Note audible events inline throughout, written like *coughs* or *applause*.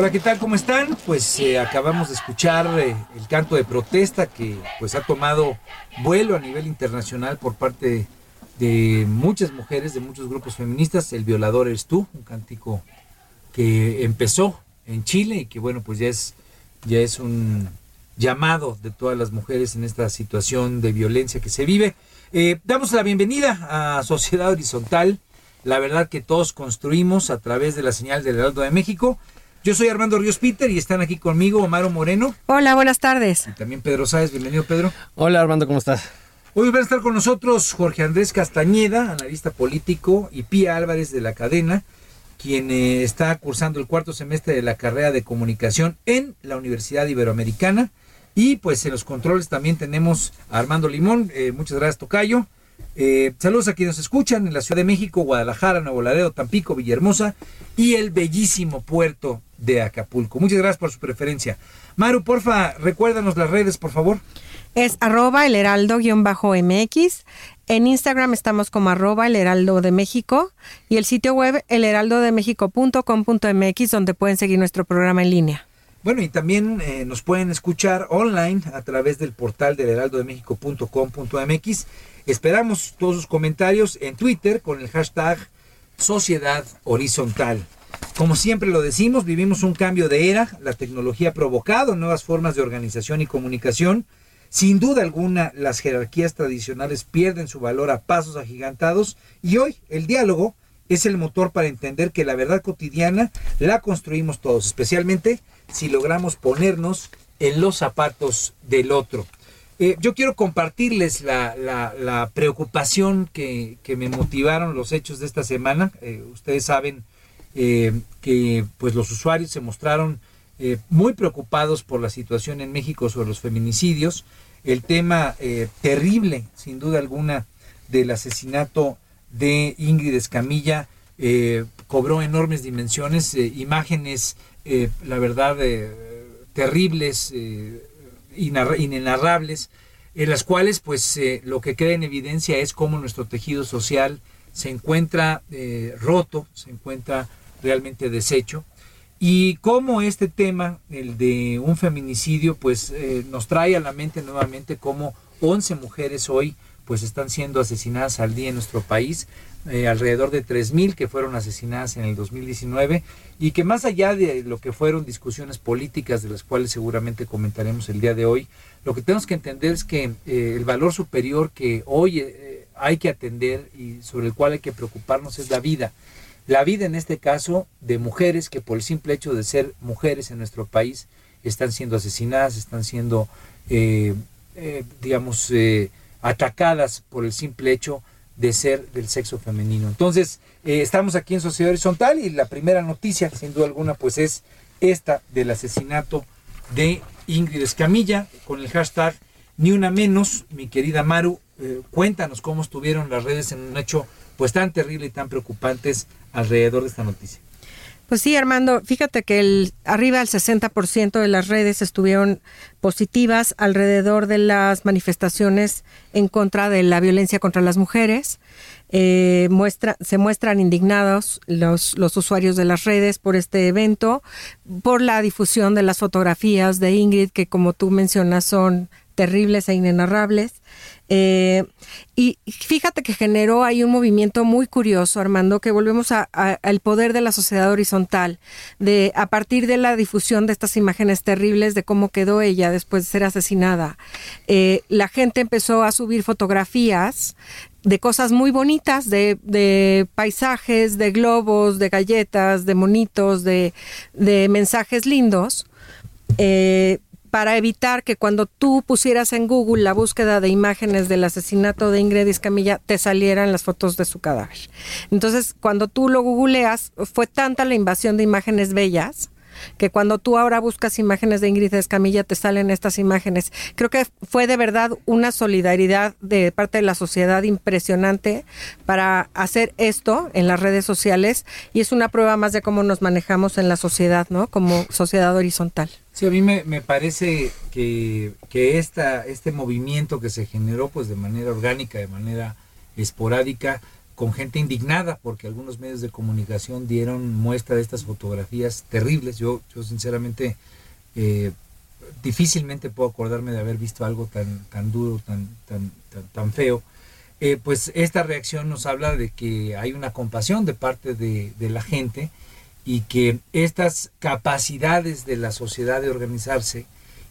Hola, ¿qué tal? ¿Cómo están? Pues eh, acabamos de escuchar eh, el canto de protesta que pues ha tomado vuelo a nivel internacional por parte de muchas mujeres, de muchos grupos feministas. El violador eres tú, un cántico que empezó en Chile y que bueno, pues ya es, ya es un llamado de todas las mujeres en esta situación de violencia que se vive. Eh, damos la bienvenida a Sociedad Horizontal, la verdad que todos construimos a través de la señal del Heraldo de México. Yo soy Armando Ríos Peter y están aquí conmigo Omaro Moreno Hola, buenas tardes. y también Pedro Sáez. Bienvenido, Pedro. Hola Armando, ¿cómo estás? Hoy van a estar con nosotros Jorge Andrés Castañeda, analista político, y Pía Álvarez de la cadena, quien eh, está cursando el cuarto semestre de la carrera de comunicación en la Universidad Iberoamericana. Y pues en los controles también tenemos a Armando Limón. Eh, muchas gracias, Tocayo. Eh, saludos a quienes nos escuchan en la Ciudad de México, Guadalajara, Nuevo Laredo, Tampico, Villahermosa y el bellísimo puerto de Acapulco. Muchas gracias por su preferencia. Maru, porfa, recuérdanos las redes, por favor. Es arroba el heraldo-mx. En Instagram estamos como arroba el heraldo de México y el sitio web elheraldodemexico.com.mx donde pueden seguir nuestro programa en línea. Bueno, y también eh, nos pueden escuchar online a través del portal del heraldodemexico.com.mx. Esperamos todos sus comentarios en Twitter con el hashtag Sociedad Horizontal. Como siempre lo decimos, vivimos un cambio de era. La tecnología ha provocado nuevas formas de organización y comunicación. Sin duda alguna, las jerarquías tradicionales pierden su valor a pasos agigantados y hoy el diálogo es el motor para entender que la verdad cotidiana la construimos todos, especialmente si logramos ponernos en los zapatos del otro. Eh, yo quiero compartirles la, preocupación que, me motivaron los hechos de esta semana. Eh, ustedes saben eh, que pues los usuarios se mostraron muy preocupados por la situación en México sobre los feminicidios, el tema terrible, sin duda alguna, del asesinato de Ingrid Escamilla cobró enormes dimensiones, imágenes, la verdad, terribles, inenarrables, en las cuales pues eh, lo que queda en evidencia es cómo nuestro tejido social se encuentra eh, roto, se encuentra realmente deshecho. Y cómo este tema, el de un feminicidio, pues eh, nos trae a la mente nuevamente cómo 11 mujeres hoy pues están siendo asesinadas al día en nuestro país, eh, alrededor de 3.000 que fueron asesinadas en el 2019 y que más allá de lo que fueron discusiones políticas de las cuales seguramente comentaremos el día de hoy, lo que tenemos que entender es que eh, el valor superior que hoy eh, hay que atender y sobre el cual hay que preocuparnos es la vida. La vida en este caso de mujeres que por el simple hecho de ser mujeres en nuestro país están siendo asesinadas, están siendo, eh, digamos, atacadas por el simple hecho de ser del sexo femenino. Entonces, eh, estamos aquí en Sociedad Horizontal y la primera noticia, sin duda alguna, pues es esta del asesinato de Ingrid Escamilla con el hashtag Ni una menos, mi querida Maru, eh, cuéntanos cómo estuvieron las redes en un hecho pues tan terrible y tan preocupantes alrededor de esta noticia. Pues sí, Armando, fíjate que el, arriba del 60% de las redes estuvieron positivas alrededor de las manifestaciones en contra de la violencia contra las mujeres. Eh, muestra, se muestran indignados los, los usuarios de las redes por este evento, por la difusión de las fotografías de Ingrid, que como tú mencionas son terribles e inenarrables. Eh, y fíjate que generó ahí un movimiento muy curioso, Armando, que volvemos al poder de la sociedad horizontal, de a partir de la difusión de estas imágenes terribles de cómo quedó ella después de ser asesinada. Eh, la gente empezó a subir fotografías de cosas muy bonitas, de, paisajes, de globos, de galletas, de monitos, de, de mensajes lindos. Eh, para evitar que cuando tú pusieras en Google la búsqueda de imágenes del asesinato de Ingrid Escamilla te salieran las fotos de su cadáver. Entonces, cuando tú lo googleas, fue tanta la invasión de imágenes bellas que cuando tú ahora buscas imágenes de Ingrid Escamilla te salen estas imágenes. Creo que fue de verdad una solidaridad de parte de la sociedad impresionante para hacer esto en las redes sociales y es una prueba más de cómo nos manejamos en la sociedad, ¿no? Como sociedad horizontal. Sí, a mí me, parece que, que esta, este movimiento que se generó pues de manera orgánica, de manera esporádica, con gente indignada porque algunos medios de comunicación dieron muestra de estas fotografías terribles. Yo, yo sinceramente eh, difícilmente puedo acordarme de haber visto algo tan, tan duro, tan, tan, tan, feo. Eh, pues esta reacción nos habla de que hay una compasión de parte de, de la gente y que estas capacidades de la sociedad de organizarse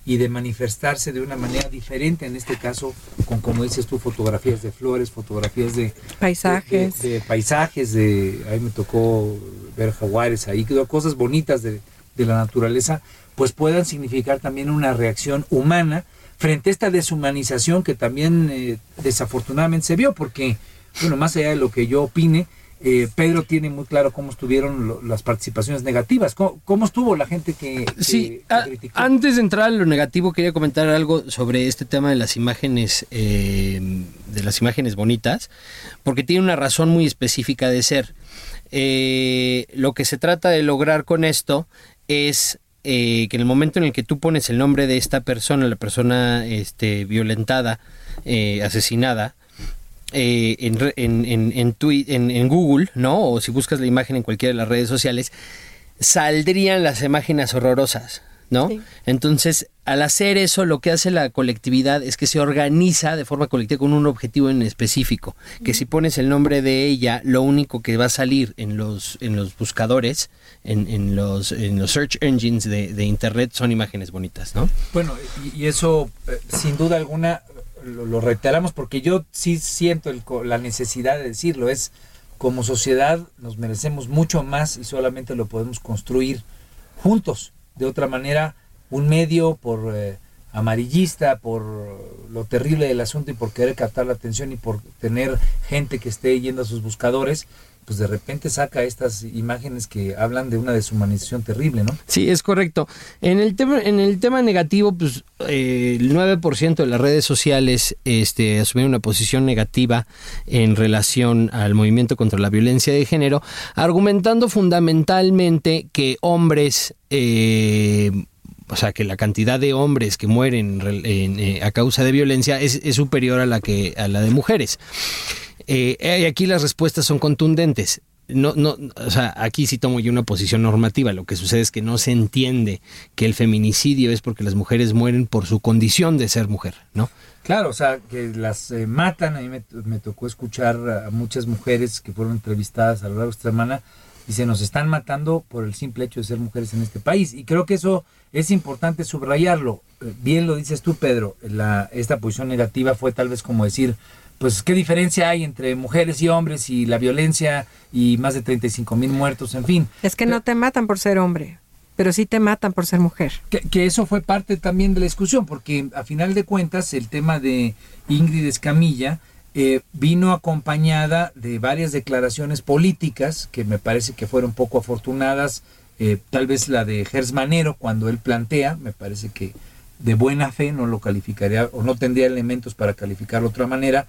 y de manifestarse de una manera diferente, en este caso con, como dices tú, fotografías de flores, fotografías de paisajes, de, paisajes, de, ahí me tocó ver jaguares, ahí quedó cosas bonitas de, la naturaleza, pues puedan significar también una reacción humana frente a esta deshumanización que también eh, desafortunadamente se vio, porque, bueno, más allá de lo que yo opine, eh, Pedro tiene muy claro cómo estuvieron las participaciones negativas. ¿Cómo, estuvo la gente que, sí, antes de entrar a lo negativo quería comentar algo sobre este tema de las imágenes, eh, de las imágenes bonitas, porque tiene una razón muy específica de ser. Eh, lo que se trata de lograr con esto es que en el momento en el que tú pones el nombre de esta persona, la persona este, violentada, asesinada, eh, en, en, en, en, Google, ¿no? O si buscas la imagen en cualquiera de las redes sociales, saldrían las imágenes horrorosas, ¿no? Entonces, al hacer eso, lo que hace la colectividad es que se organiza de forma colectiva con un objetivo en específico. Que si pones el nombre de ella, lo único que va a salir en los, en los buscadores, en, en los, en los search engines de, de Internet, son imágenes bonitas, ¿no? Bueno, y, eso, eh, sin duda alguna, lo, reiteramos porque yo sí siento la necesidad de decirlo, es como sociedad nos merecemos mucho más y solamente lo podemos construir juntos. De otra manera, un medio por eh, amarillista, por lo terrible del asunto y por querer captar la atención y por tener gente que esté yendo a sus buscadores, pues de repente saca estas imágenes que hablan de una deshumanización terrible, ¿no? Sí, es correcto. En el tema, en el tema negativo, pues eh, el 9% de las redes sociales este, asumieron una posición negativa en relación al movimiento contra la violencia de género, argumentando fundamentalmente que hombres eh, o sea, que la cantidad de hombres que mueren eh, a causa de violencia es, es, superior a la que a la de mujeres. Eh, aquí las respuestas son contundentes. No, no, o sea, aquí sí tomo yo una posición normativa. Lo que sucede es que no se entiende que el feminicidio es porque las mujeres mueren por su condición de ser mujer, ¿no? Claro, o sea, que las eh, matan. A mí me, me, tocó escuchar a muchas mujeres que fueron entrevistadas a lo largo de esta semana y se nos están matando por el simple hecho de ser mujeres en este país. Y creo que eso es importante subrayarlo. Eh, bien lo dices tú, Pedro. La, esta posición negativa fue tal vez como decir, pues qué diferencia hay entre mujeres y hombres y la violencia y más de 35 mil muertos, en fin. Es que no te matan por ser hombre, pero sí te matan por ser mujer. Que, eso fue parte también de la discusión, porque a final de cuentas el tema de Ingrid Escamilla eh, vino acompañada de varias declaraciones políticas que me parece que fueron poco afortunadas, eh, tal vez la de Gers Manero cuando él plantea, me parece que de buena fe no lo calificaría o no tendría elementos para calificarlo de otra manera,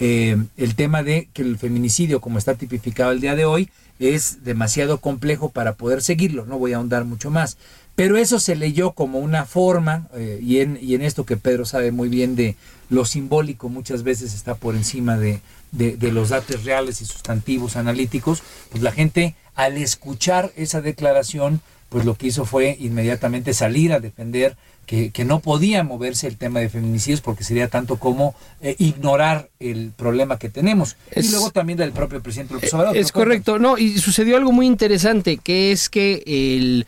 eh, el tema de que el feminicidio, como está tipificado el día de hoy, es demasiado complejo para poder seguirlo. No voy a ahondar mucho más. Pero eso se leyó como una forma, eh, y, en, y en esto que Pedro sabe muy bien de lo simbólico muchas veces está por encima de, de, de los datos reales y sustantivos analíticos, pues la gente al escuchar esa declaración, pues lo que hizo fue inmediatamente salir a defender que, que, no podía moverse el tema de feminicidios porque sería tanto como eh, ignorar el problema que tenemos. Es- y luego también del propio presidente López Obrador. Es correcto, no, y sucedió algo muy interesante, que es que el,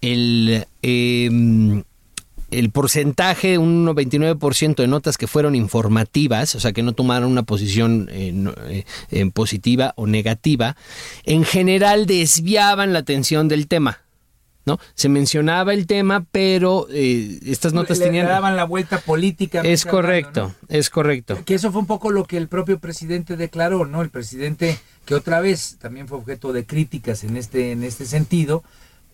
el, em, el porcentaje, un 29% de notas que fueron informativas, o sea, que no tomaron una posición eh, no- eh, eh, positiva o negativa, en general desviaban la atención del tema. ¿No? Se mencionaba el tema, pero eh, estas notas le, tenían... le daban la vuelta política. Es correcto, es correcto. Que eso fue un poco lo que el propio presidente declaró, ¿no? El presidente que otra vez también fue objeto de críticas en este en este sentido,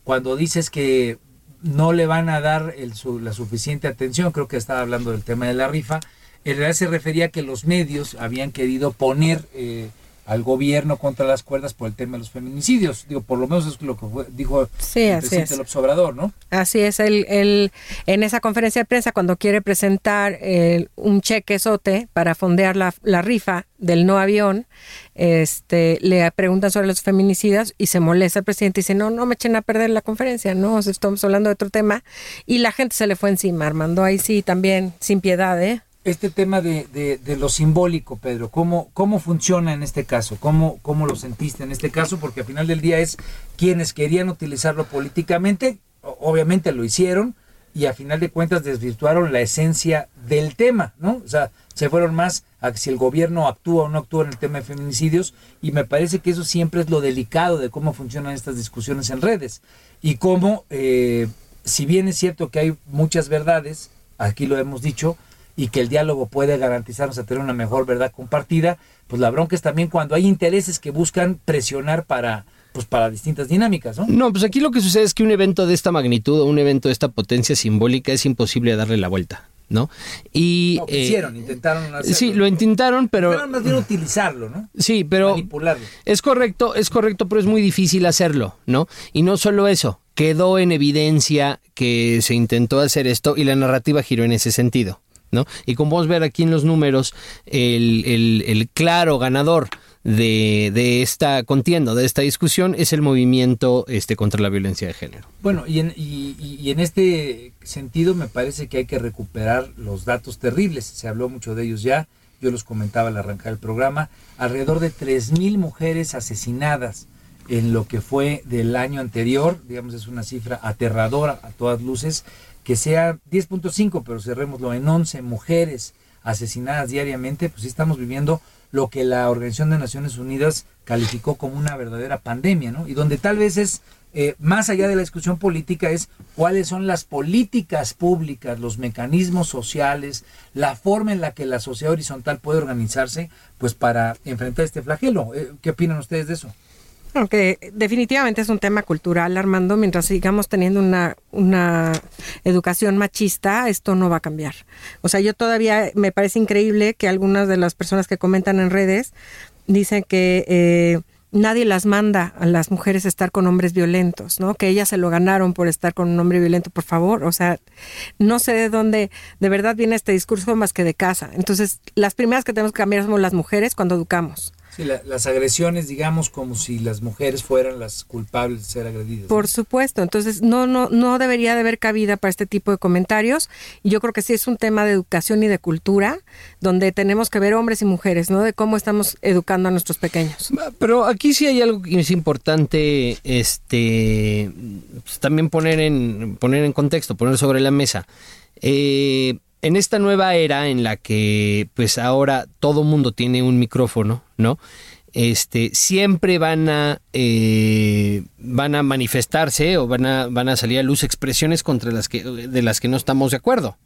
cuando dices que no le van a dar el su- la suficiente atención, creo que estaba hablando del tema de la rifa, en realidad se refería a que los medios habían querido poner eh, al gobierno contra las cuerdas por el tema de los feminicidios. Digo, por lo menos es lo que fue- dijo Sí, el presidente es. López Obrador, ¿no? Así es, él, él en esa conferencia de prensa cuando quiere presentar eh, un cheque sote para fondear la, la rifa del no avión, este, le preguntan sobre los feminicidas y se molesta el presidente y dice, no, no me echen a perder la conferencia, no, estamos hablando de otro tema y la gente se le fue encima, Armando, ahí sí también sin piedad, ¿eh? Este tema de, de- lo simbólico, Pedro, ¿cómo, ¿cómo funciona en este caso? ¿Cómo, ¿Cómo lo sentiste en este caso? Porque al final del día es quienes querían utilizarlo políticamente, obviamente lo hicieron, y a final de cuentas desvirtuaron la esencia del tema, ¿no? O sea, se fueron más a si el gobierno actúa o no actúa en el tema de feminicidios, y me parece que eso siempre es lo delicado de cómo funcionan estas discusiones en redes, y cómo, eh, si bien es cierto que hay muchas verdades, aquí lo hemos dicho, y que el diálogo puede garantizarnos a tener una mejor verdad compartida, pues la bronca es también cuando hay intereses que buscan presionar para pues para distintas dinámicas, ¿no? No, pues aquí lo que sucede es que un evento de esta magnitud o un evento de esta potencia simbólica es imposible darle la vuelta, ¿no? Y No, eh, quisieron, intentaron hacerlo. sí, lo intentaron, pero Intentaron más bien utilizarlo, ¿no? sí, pero Manipularlo. es correcto, es correcto, pero es muy difícil hacerlo, ¿no? Y no solo eso, quedó en evidencia que se intentó hacer esto y la narrativa giró en ese sentido, ¿no? Y como a ver aquí en los números, el, el- claro ganador de, de esta contienda, de esta discusión, es el movimiento este, contra la violencia de género. Bueno, y en, y- y en este sentido me parece que hay que recuperar los datos terribles. Se habló mucho de ellos ya, yo los comentaba al arrancar el programa. Alrededor de 3.000 mujeres asesinadas en lo que fue del año anterior, digamos, es una cifra aterradora a todas luces, que sea 10.5, pero cerrémoslo en 11 mujeres asesinadas diariamente, pues estamos viviendo lo que la Organización de Naciones Unidas calificó como una verdadera pandemia, ¿no? Y donde tal vez es, eh, más allá de la discusión política, es cuáles son las políticas públicas, los mecanismos sociales, la forma en la que la sociedad horizontal puede organizarse, pues para enfrentar este flagelo. Eh, ¿Qué opinan ustedes de eso? Aunque definitivamente es un tema cultural, Armando, mientras sigamos teniendo una, una educación machista, esto no va a cambiar. O sea, yo todavía me parece increíble que algunas de las personas que comentan en redes dicen que eh, nadie las manda a las mujeres a estar con hombres violentos, ¿no? Que ellas se lo ganaron por estar con un hombre violento, por favor. O sea, no sé de dónde de verdad viene este discurso más que de casa. Entonces, las primeras que tenemos que cambiar somos las mujeres cuando educamos. Sí, la- las agresiones, digamos, como si las mujeres fueran las culpables de ser agredidas. Por supuesto, entonces no, no, no debería de haber cabida para este tipo de comentarios. Y yo creo que sí es un tema de educación y de cultura, donde tenemos que ver hombres y mujeres, ¿no? De cómo estamos educando a nuestros pequeños. Pero aquí sí hay algo que es importante, este, pues, también poner en poner en contexto, poner sobre la mesa. Eh, en esta nueva era en la que, pues ahora todo mundo tiene un micrófono, ¿no? Este, siempre van a eh, van a manifestarse o van a van a salir a luz expresiones contra las que de las que no estamos de acuerdo.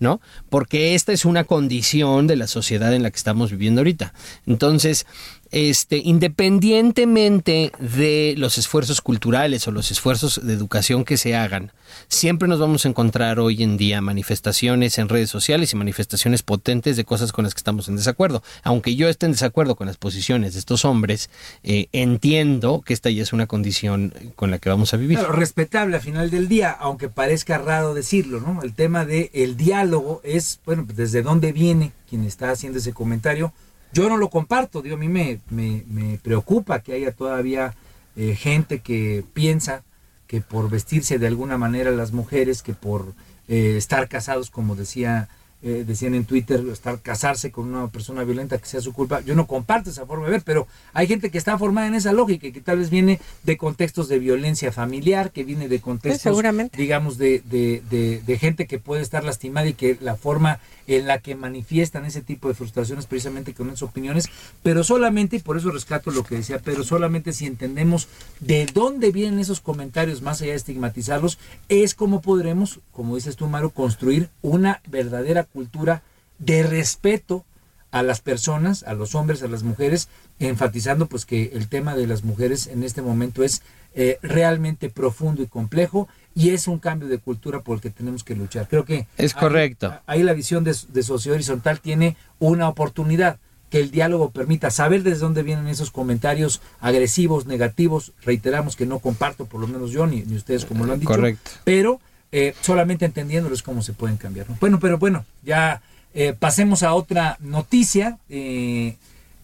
¿no? Porque esta es una condición de la sociedad en la que estamos viviendo ahorita. Entonces, este, independientemente de los esfuerzos culturales o los esfuerzos de educación que se hagan, siempre nos vamos a encontrar hoy en día manifestaciones en redes sociales y manifestaciones potentes de cosas con las que estamos en desacuerdo. Aunque yo esté en desacuerdo con las posiciones de estos hombres, eh, entiendo que esta ya es una condición con la que vamos a vivir. Respetable al final del día, aunque parezca raro decirlo, ¿no? El tema de el diálogo es, bueno, pues, desde dónde viene quien está haciendo ese comentario. Yo no lo comparto, digo, a mí me, me, me preocupa que haya todavía eh, gente que piensa que por vestirse de alguna manera las mujeres, que por eh, estar casados, como decía eh, decían en Twitter, estar casarse con una persona violenta que sea su culpa. Yo no comparto esa forma de ver, pero hay gente que está formada en esa lógica y que tal vez viene de contextos de violencia familiar, que viene de contextos, digamos, de, de, de, gente que puede estar lastimada y que la forma en la que manifiestan ese tipo de frustraciones precisamente con esas opiniones, pero solamente, y por eso rescato lo que decía, pero solamente si entendemos de dónde vienen esos comentarios, más allá de estigmatizarlos, es como podremos, como dices tú, Maro, construir una verdadera cultura de respeto a las personas, a los hombres, a las mujeres, enfatizando pues que el tema de las mujeres en este momento es eh, realmente profundo y complejo y es un cambio de cultura por el que tenemos que luchar. Creo que es correcto. Ahí, la visión de, de sociedad horizontal tiene una oportunidad que el diálogo permita saber desde dónde vienen esos comentarios agresivos, negativos, reiteramos que no comparto, por lo menos yo ni, ni ustedes como lo han dicho, Correcto. pero eh, solamente entendiéndolos cómo se pueden cambiar. Bueno, pero bueno, ya eh, pasemos a otra noticia. Eh,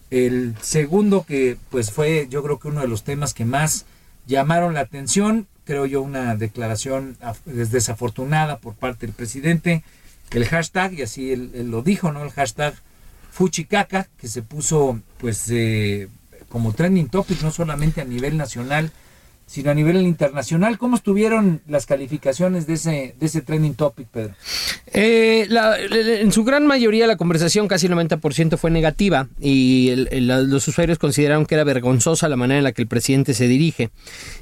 el segundo que pues fue yo creo que uno de los temas que más llamaron la atención, creo yo una declaración desafortunada por parte del presidente, el hashtag, y así lo dijo, ¿no? El hashtag Fuchicaca, que se puso pues como trending topic no solamente a nivel nacional, sino a nivel internacional. ¿Cómo estuvieron las calificaciones de ese, de ese trending topic, Pedro? Eh, en su gran mayoría la conversación, casi el 90%, fue negativa y los usuarios consideraron que era vergonzosa la manera en la que el presidente se dirige.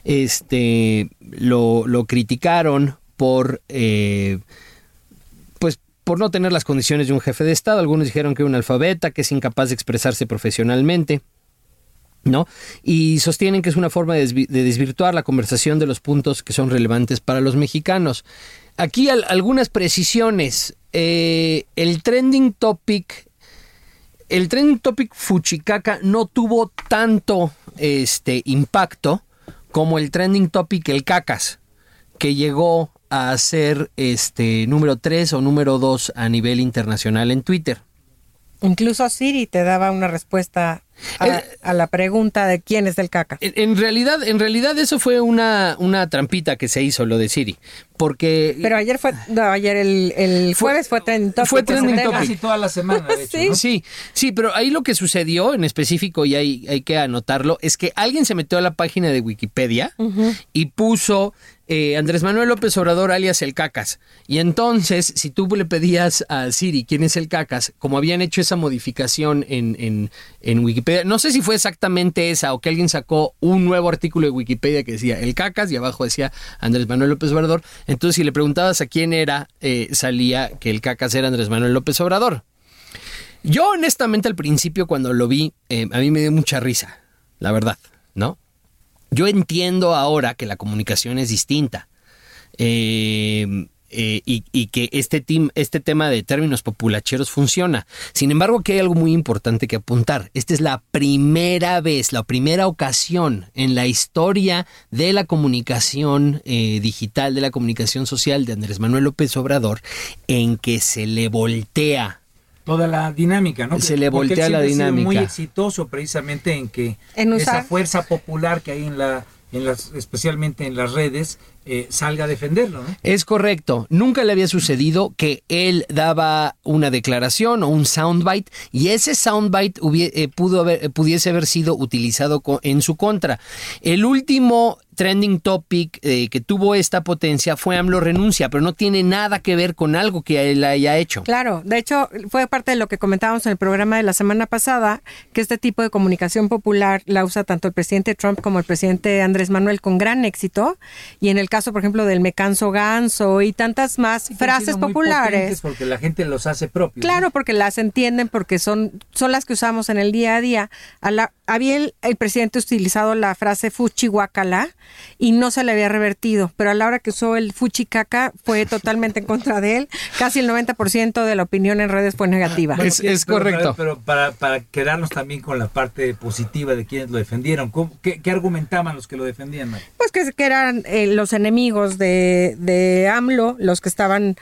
Este, lo, lo criticaron por... Eh, pues por no tener las condiciones de un jefe de Estado. Algunos dijeron que era un alfabeta, que es incapaz de expresarse profesionalmente. ¿No? Y sostienen que es una forma de, desvirtuar la conversación de los puntos que son relevantes para los mexicanos. Aquí al, algunas precisiones. Eh, el trending topic, el trending topic Fuchicaca no tuvo tanto este, impacto como el trending topic el cacas, que llegó a ser este número 3 o número 2 a nivel internacional en Twitter. Incluso Siri te daba una respuesta a, eh, a, la pregunta de quién es el caca. En, en, realidad, en realidad eso fue una, una trampita que se hizo lo de Siri, porque pero ayer fue no, ayer el, el jueves fue, fue trending topic. Fue trending topic casi toda la semana. De hecho, *laughs* ¿Sí? ¿no? sí, sí, pero ahí lo que sucedió en específico y hay, hay que anotarlo es que alguien se metió a la página de Wikipedia uh -huh. y puso eh, Andrés Manuel López Obrador alias el Cacas. Y entonces, si tú le pedías a Siri quién es el Cacas, como habían hecho esa modificación en, en, en, Wikipedia, no sé si fue exactamente esa o que alguien sacó un nuevo artículo de Wikipedia que decía el Cacas y abajo decía Andrés Manuel López Obrador. Entonces, si le preguntabas a quién era, eh, salía que el Cacas era Andrés Manuel López Obrador. Yo, honestamente, al principio, cuando lo vi, eh, a mí me dio mucha risa, la verdad, ¿no? Yo entiendo ahora que la comunicación es distinta eh, eh, y, y, que este, team, este tema de términos populacheros funciona. Sin embargo, aquí hay algo muy importante que apuntar. Esta es la primera vez, la primera ocasión en la historia de la comunicación eh, digital, de la comunicación social de Andrés Manuel López Obrador, en que se le voltea toda la dinámica, ¿no? Se le voltea la dinámica. muy exitoso precisamente en que en esa fuerza popular que hay en la en las, especialmente en las redes, eh, salga a defenderlo. ¿no? Es correcto. Nunca le había sucedido que él daba una declaración o un soundbite y ese soundbite eh, pudo pudiese haber sido utilizado en su contra. El último trending topic eh, que tuvo esta potencia fue AMLO renuncia, pero no tiene nada que ver con algo que él haya hecho. Claro, de hecho fue parte de lo que comentábamos en el programa de la semana pasada, que este tipo de comunicación popular la usa tanto el presidente Trump como el presidente Andrés Manuel con gran éxito, y en el caso, por ejemplo, del me canso ganso y tantas más sí, frases populares. porque la gente los hace propios. Claro, ¿no? porque las entienden, porque son, son las que usamos en el día a día. A la, había el, el presidente utilizado la frase fuchi guacala y no se le había revertido, pero a la hora que usó el fuchi caca fue *laughs* totalmente en contra de él. Casi el 90% de la opinión en redes fue negativa. Bueno, Es- sí, es pero- correcto. Pero, para, para quedarnos también con la parte positiva de quienes lo defendieron, ¿cómo- qué, qué argumentaban los que lo defendían? Mari? Pues que, que eran eh, los enemigos de, de AMLO, los que estaban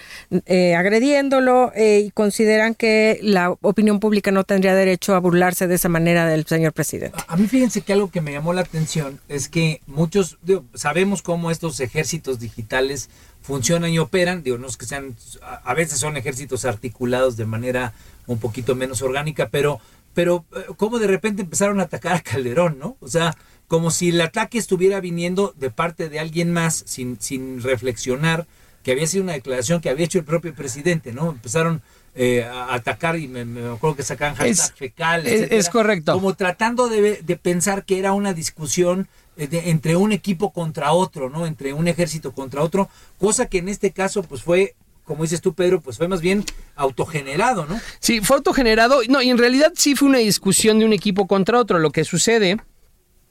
eh, agrediéndolo eh, y consideran que la opinión pública no tendría derecho a burlarse de esa manera del señor presidente. A mí fíjense que algo que me llamó la atención es que muchos, digo, sabemos cómo estos ejércitos digitales funcionan y operan, digo, no es que sean, a veces son ejércitos articulados de manera un poquito menos orgánica, pero, pero eh, cómo de repente empezaron a atacar a Calderón, ¿no? O sea, como si el ataque estuviera viniendo de parte de alguien más sin, sin reflexionar que había sido una declaración que había hecho el propio presidente, ¿no? Empezaron eh, atacar y me, me acuerdo que sacaban hashtag Es- fecal, es- etcétera, es correcto. Como tratando de, de pensar que era una discusión eh, de- entre un equipo contra otro, ¿no? Entre un ejército contra otro, cosa que en este caso pues fue, como dices tú Pedro, pues fue más bien autogenerado, ¿no? Sí, fue autogenerado. No, y en realidad sí fue una discusión de un equipo contra otro. Lo que sucede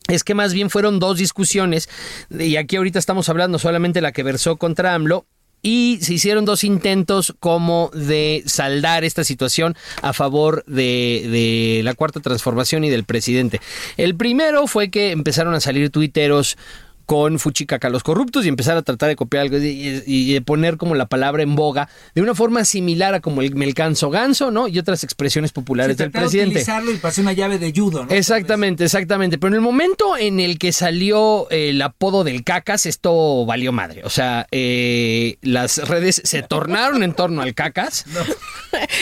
es que más bien fueron dos discusiones, y aquí ahorita estamos hablando solamente la que versó contra AMLO, y se hicieron dos intentos como de saldar esta situación a favor de, de la cuarta transformación y del presidente. El primero fue que empezaron a salir tuiteros con Fuchicaca los corruptos y empezar a tratar de copiar algo y, y de poner como la palabra en boga de una forma similar a como el melcanzo ganso, ¿no? Y otras expresiones populares Se del trataba de presidente. utilizarlo y pasé una llave de judo, ¿no? Exactamente, exactamente. Pero en el momento en el que salió eh, el apodo del cacas, esto valió madre. O sea, eh, las redes se tornaron en torno al cacas. *laughs*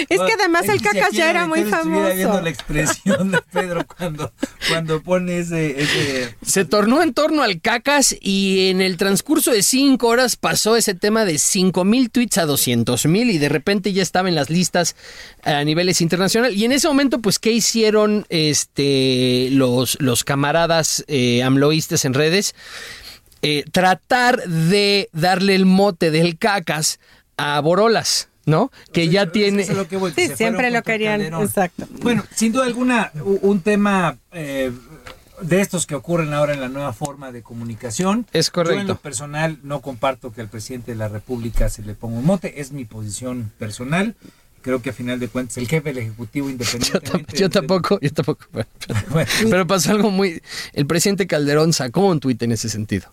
Es que además el cacas ya era muy estuviera viendo famoso. la expresión de Pedro cuando, cuando pone ese, ese Se tornó en torno al cacas y en el transcurso de cinco horas pasó ese tema de cinco mil tweets a 200 mil y de repente ya estaba en las listas a niveles internacionales. Y en ese momento, pues, ¿qué hicieron este, los, los camaradas eh, amloístas en redes? Eh, tratar de darle el mote del cacas a Borolas. ¿No? Que ya Eso tiene. lo que voy, que Sí, siempre lo querían, Calderón. exacto. Bueno, sin duda alguna, un tema eh, de estos que ocurren ahora en la nueva forma de comunicación. Es correcto. Yo en lo personal no comparto que al presidente de la República se le ponga un mote, es mi posición personal. Creo que a final de cuentas el jefe del Ejecutivo tam- *laughs* yo tampoco, yo tampoco. *laughs* Bueno, Pero pasó algo muy. El presidente Calderón sacó un tuit en ese sentido.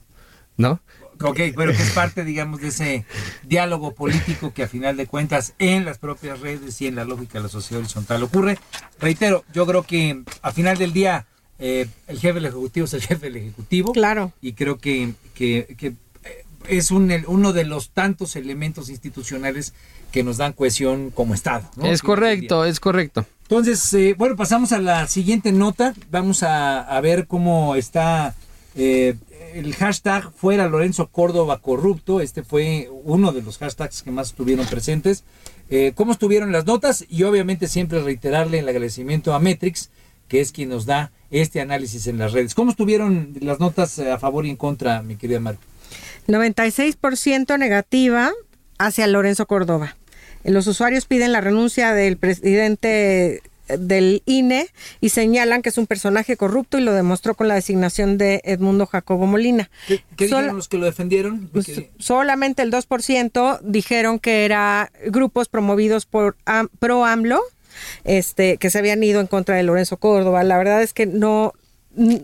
¿No? Ok, pero que es parte, digamos, de ese diálogo político que a final de cuentas en las propias redes y en la lógica de la sociedad horizontal ocurre. Reitero, yo creo que a final del día eh, el jefe del Ejecutivo es el jefe del Ejecutivo. Claro. Y creo que, que- que, eh, es un, uno de los tantos elementos institucionales que nos dan cohesión como Estado. ¿no? Es correcto, es correcto. entonces, eh, bueno, pasamos a la siguiente nota. Vamos a, a ver cómo está eh, el hashtag fuera Lorenzo Córdoba corrupto. Este fue uno de los hashtags que más estuvieron presentes. Eh, ¿Cómo estuvieron las notas? Y obviamente siempre reiterarle el agradecimiento a Metrix, que es quien nos da este análisis en las redes. ¿Cómo estuvieron las notas eh, a favor y en contra, mi querida Mar? 96% negativa hacia Lorenzo Córdoba. Los usuarios piden la renuncia del presidente del INE y señalan que es un personaje corrupto y lo demostró con la designación de Edmundo Jacobo Molina. ¿Qué, dijeron los que lo defendieron? pues, solamente el 2% dijeron que era grupos promovidos por Am- pro AMLO, este, que se habían ido en contra de Lorenzo Córdoba. La verdad es que no,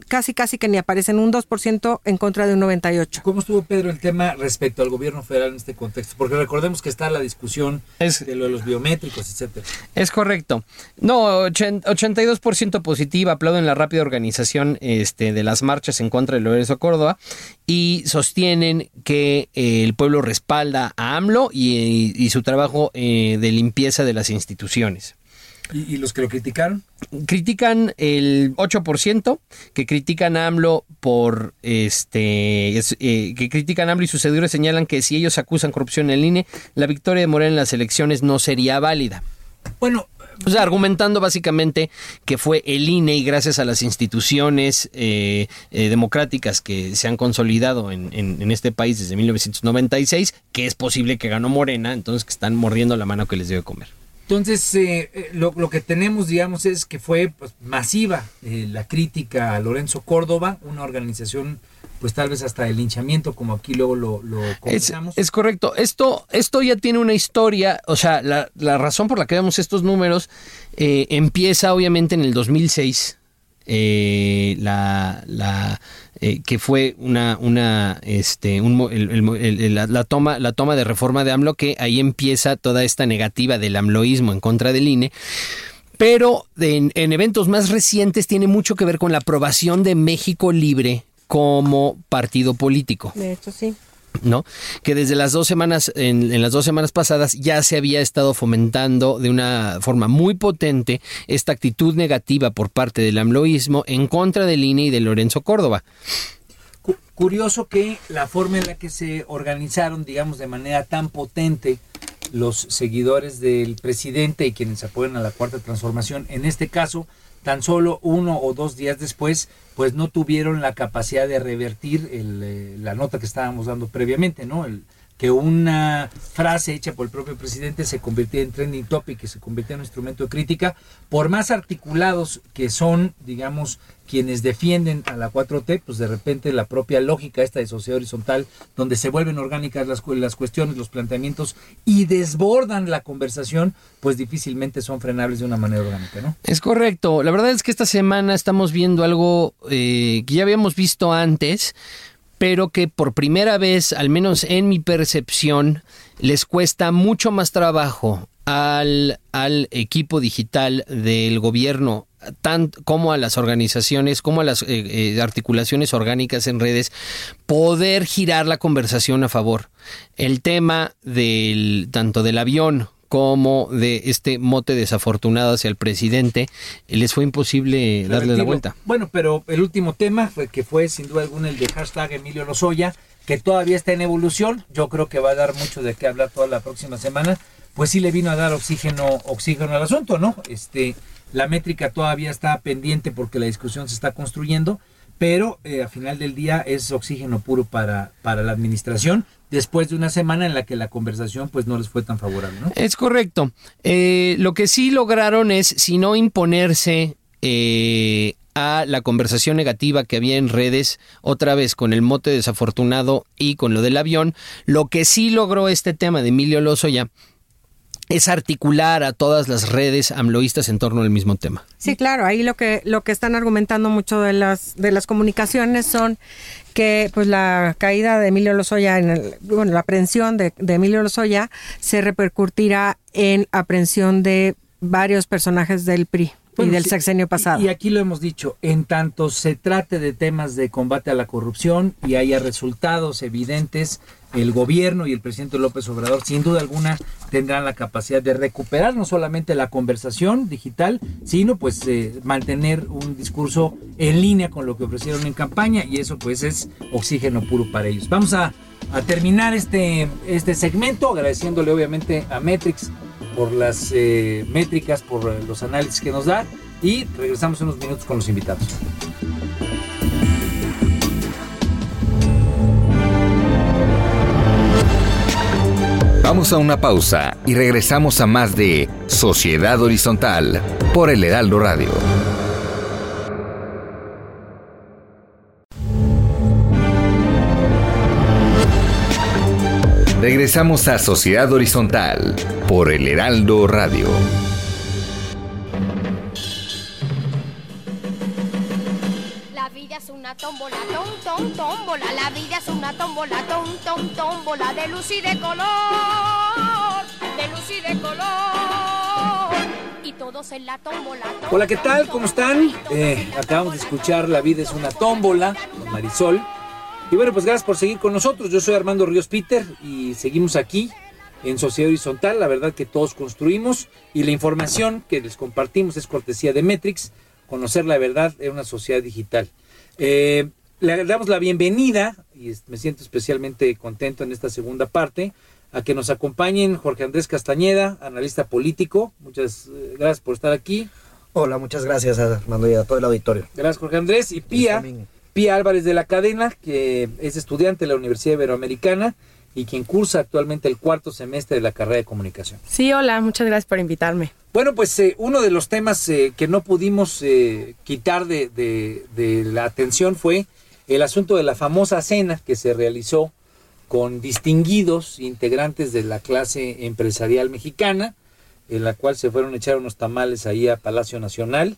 casi casi que ni aparecen un 2% en contra de un 98%. ¿Cómo estuvo, Pedro, el tema respecto al gobierno federal en este contexto? Porque recordemos que está la discusión Es- de lo de los biométricos, etcétera. Es correcto. No, ochen- 82% positiva, aplauden la rápida organización este, de las marchas en contra de Lorenzo Córdoba y sostienen que eh, el pueblo respalda a AMLO y, y su trabajo eh, de limpieza de las instituciones. ¿Y, y los que lo criticaron? Critican el 8% que critican a AMLO por este es- eh, que critican a AMLO y sus seguidores señalan que si ellos acusan corrupción en el INE, la victoria de Morena en las elecciones no sería válida. Bueno, O sea, argumentando básicamente que fue el INE y gracias a las instituciones eh, eh, democráticas que se han consolidado en, en- en este país desde 1996, que es posible que ganó Morena, entonces que están mordiendo la mano que les debe comer. Entonces, eh, eh, lo, lo que tenemos, digamos, es que fue pues, masiva eh, la crítica a Lorenzo Córdoba, una organización, pues tal vez hasta el linchamiento, como aquí luego lo, lo Es, comentamos. es correcto. Esto, esto ya tiene una historia. O sea, la, la razón por la que vemos estos números eh, empieza obviamente en el 2006. eh, la, la, eh, que fue una, una este, un el- el la, la toma, la toma de reforma de AMLO, que ahí empieza toda esta negativa del AMLOísmo en contra del INE. Pero en, en eventos más recientes tiene mucho que ver con la aprobación de México Libre como partido político. De hecho, sí. Que desde las dos semanas, en, las dos semanas pasadas, ya se había estado fomentando de una forma muy potente esta actitud negativa por parte del amloísmo en contra del INE y de Lorenzo Córdoba. Cu- Curioso que la forma en la que se organizaron, digamos, de manera tan potente los seguidores del presidente y quienes apoyan a la cuarta transformación, en este caso, tan solo uno o dos días después, pues no tuvieron la capacidad de revertir el, eh, la nota que estábamos dando previamente, ¿no? El, que una frase hecha por el propio presidente se convirtiera en trending topic, que se convirtiera en un instrumento de crítica, por más articulados que son, digamos, quienes defienden a la 4T, pues de repente la propia lógica esta de sociedad horizontal, donde se vuelven orgánicas las, las cuestiones, los planteamientos y desbordan la conversación, pues difícilmente son frenables de una manera orgánica, ¿no? Es correcto. La verdad es que esta semana estamos viendo algo eh, que ya habíamos visto antes, pero que por primera vez, al menos en mi percepción, les cuesta mucho más trabajo al, al equipo digital del gobierno, tanto como a las organizaciones, como a las eh, eh, articulaciones orgánicas en redes, poder girar la conversación a favor. El tema del tanto del avión como de este mote desafortunado hacia el presidente, les fue imposible darle la vuelta. Bueno, pero el último tema fue que fue sin duda alguna el de hashtag Emilio Lozoya, que todavía está en evolución. Yo creo que va a dar mucho de qué hablar toda la próxima semana. Pues sí le vino a dar oxígeno, oxígeno al asunto, ¿no? Este, la métrica todavía está pendiente porque la discusión se está construyendo, pero eh, a final del día es oxígeno puro para, para la administración, después de una semana en la que la conversación pues no les fue tan favorable, ¿no? Es correcto. Eh, lo que sí lograron es, si no imponerse eh, a la conversación negativa que había en redes, otra vez con el mote desafortunado y con lo del avión, lo que sí logró este tema de Emilio Lozoya es articular a todas las redes amloístas en torno al mismo tema. Sí, claro, ahí lo que lo que están argumentando mucho de las de las comunicaciones son que pues la caída de Emilio Lozoya en el, bueno, la aprehensión de, de Emilio Lozoya se repercutirá en aprehensión de varios personajes del PRI Bueno, y del sexenio pasado. Y aquí lo hemos dicho, en tanto se trate de temas de combate a la corrupción y haya resultados evidentes, el gobierno y el presidente López Obrador sin duda alguna tendrán la capacidad de recuperar no solamente la conversación digital, sino pues eh, mantener un discurso en línea con lo que ofrecieron en campaña y eso pues es oxígeno puro para ellos. Vamos a, terminar este, este segmento agradeciéndole obviamente a Metrix por las eh, métricas, por los análisis que nos da y regresamos unos minutos con los invitados. Vamos a una pausa y regresamos a más de Sociedad Horizontal por el Heraldo Radio. Regresamos a Sociedad Horizontal por el Heraldo Radio. Una tómbola, tom, tom, tómbola. La vida es una tómbola, tom, tom, tómbola. De luz y de color, de luz y de color. Y todos en la tómbola. tom, Hola, ¿qué tal? ¿Cómo están? Eh, acabamos de escuchar La vida es una tómbola con Marisol. Y bueno, pues gracias por seguir con nosotros. Yo soy Armando Ríos Peter y seguimos aquí en Sociedad Horizontal. La verdad que todos construimos y la información que les compartimos es cortesía de Metrix. Conocer la verdad en una sociedad digital. Eh, le damos la bienvenida y me siento especialmente contento en esta segunda parte a que nos acompañen Jorge Andrés Castañeda, analista político. Muchas eh, gracias por estar aquí. Hola, muchas gracias Armando y a todo el auditorio. Gracias, Jorge Andrés. Y Pía. Pía Álvarez de la Cadena, que es estudiante de la Universidad Iberoamericana y quien cursa actualmente el cuarto semestre de la carrera de comunicación. Sí, hola, muchas gracias por invitarme. Bueno, pues eh, uno de los temas eh, que no pudimos eh, quitar de, de- la atención fue el asunto de la famosa cena que se realizó con distinguidos integrantes de la clase empresarial mexicana, en la cual se fueron a echar unos tamales ahí a Palacio Nacional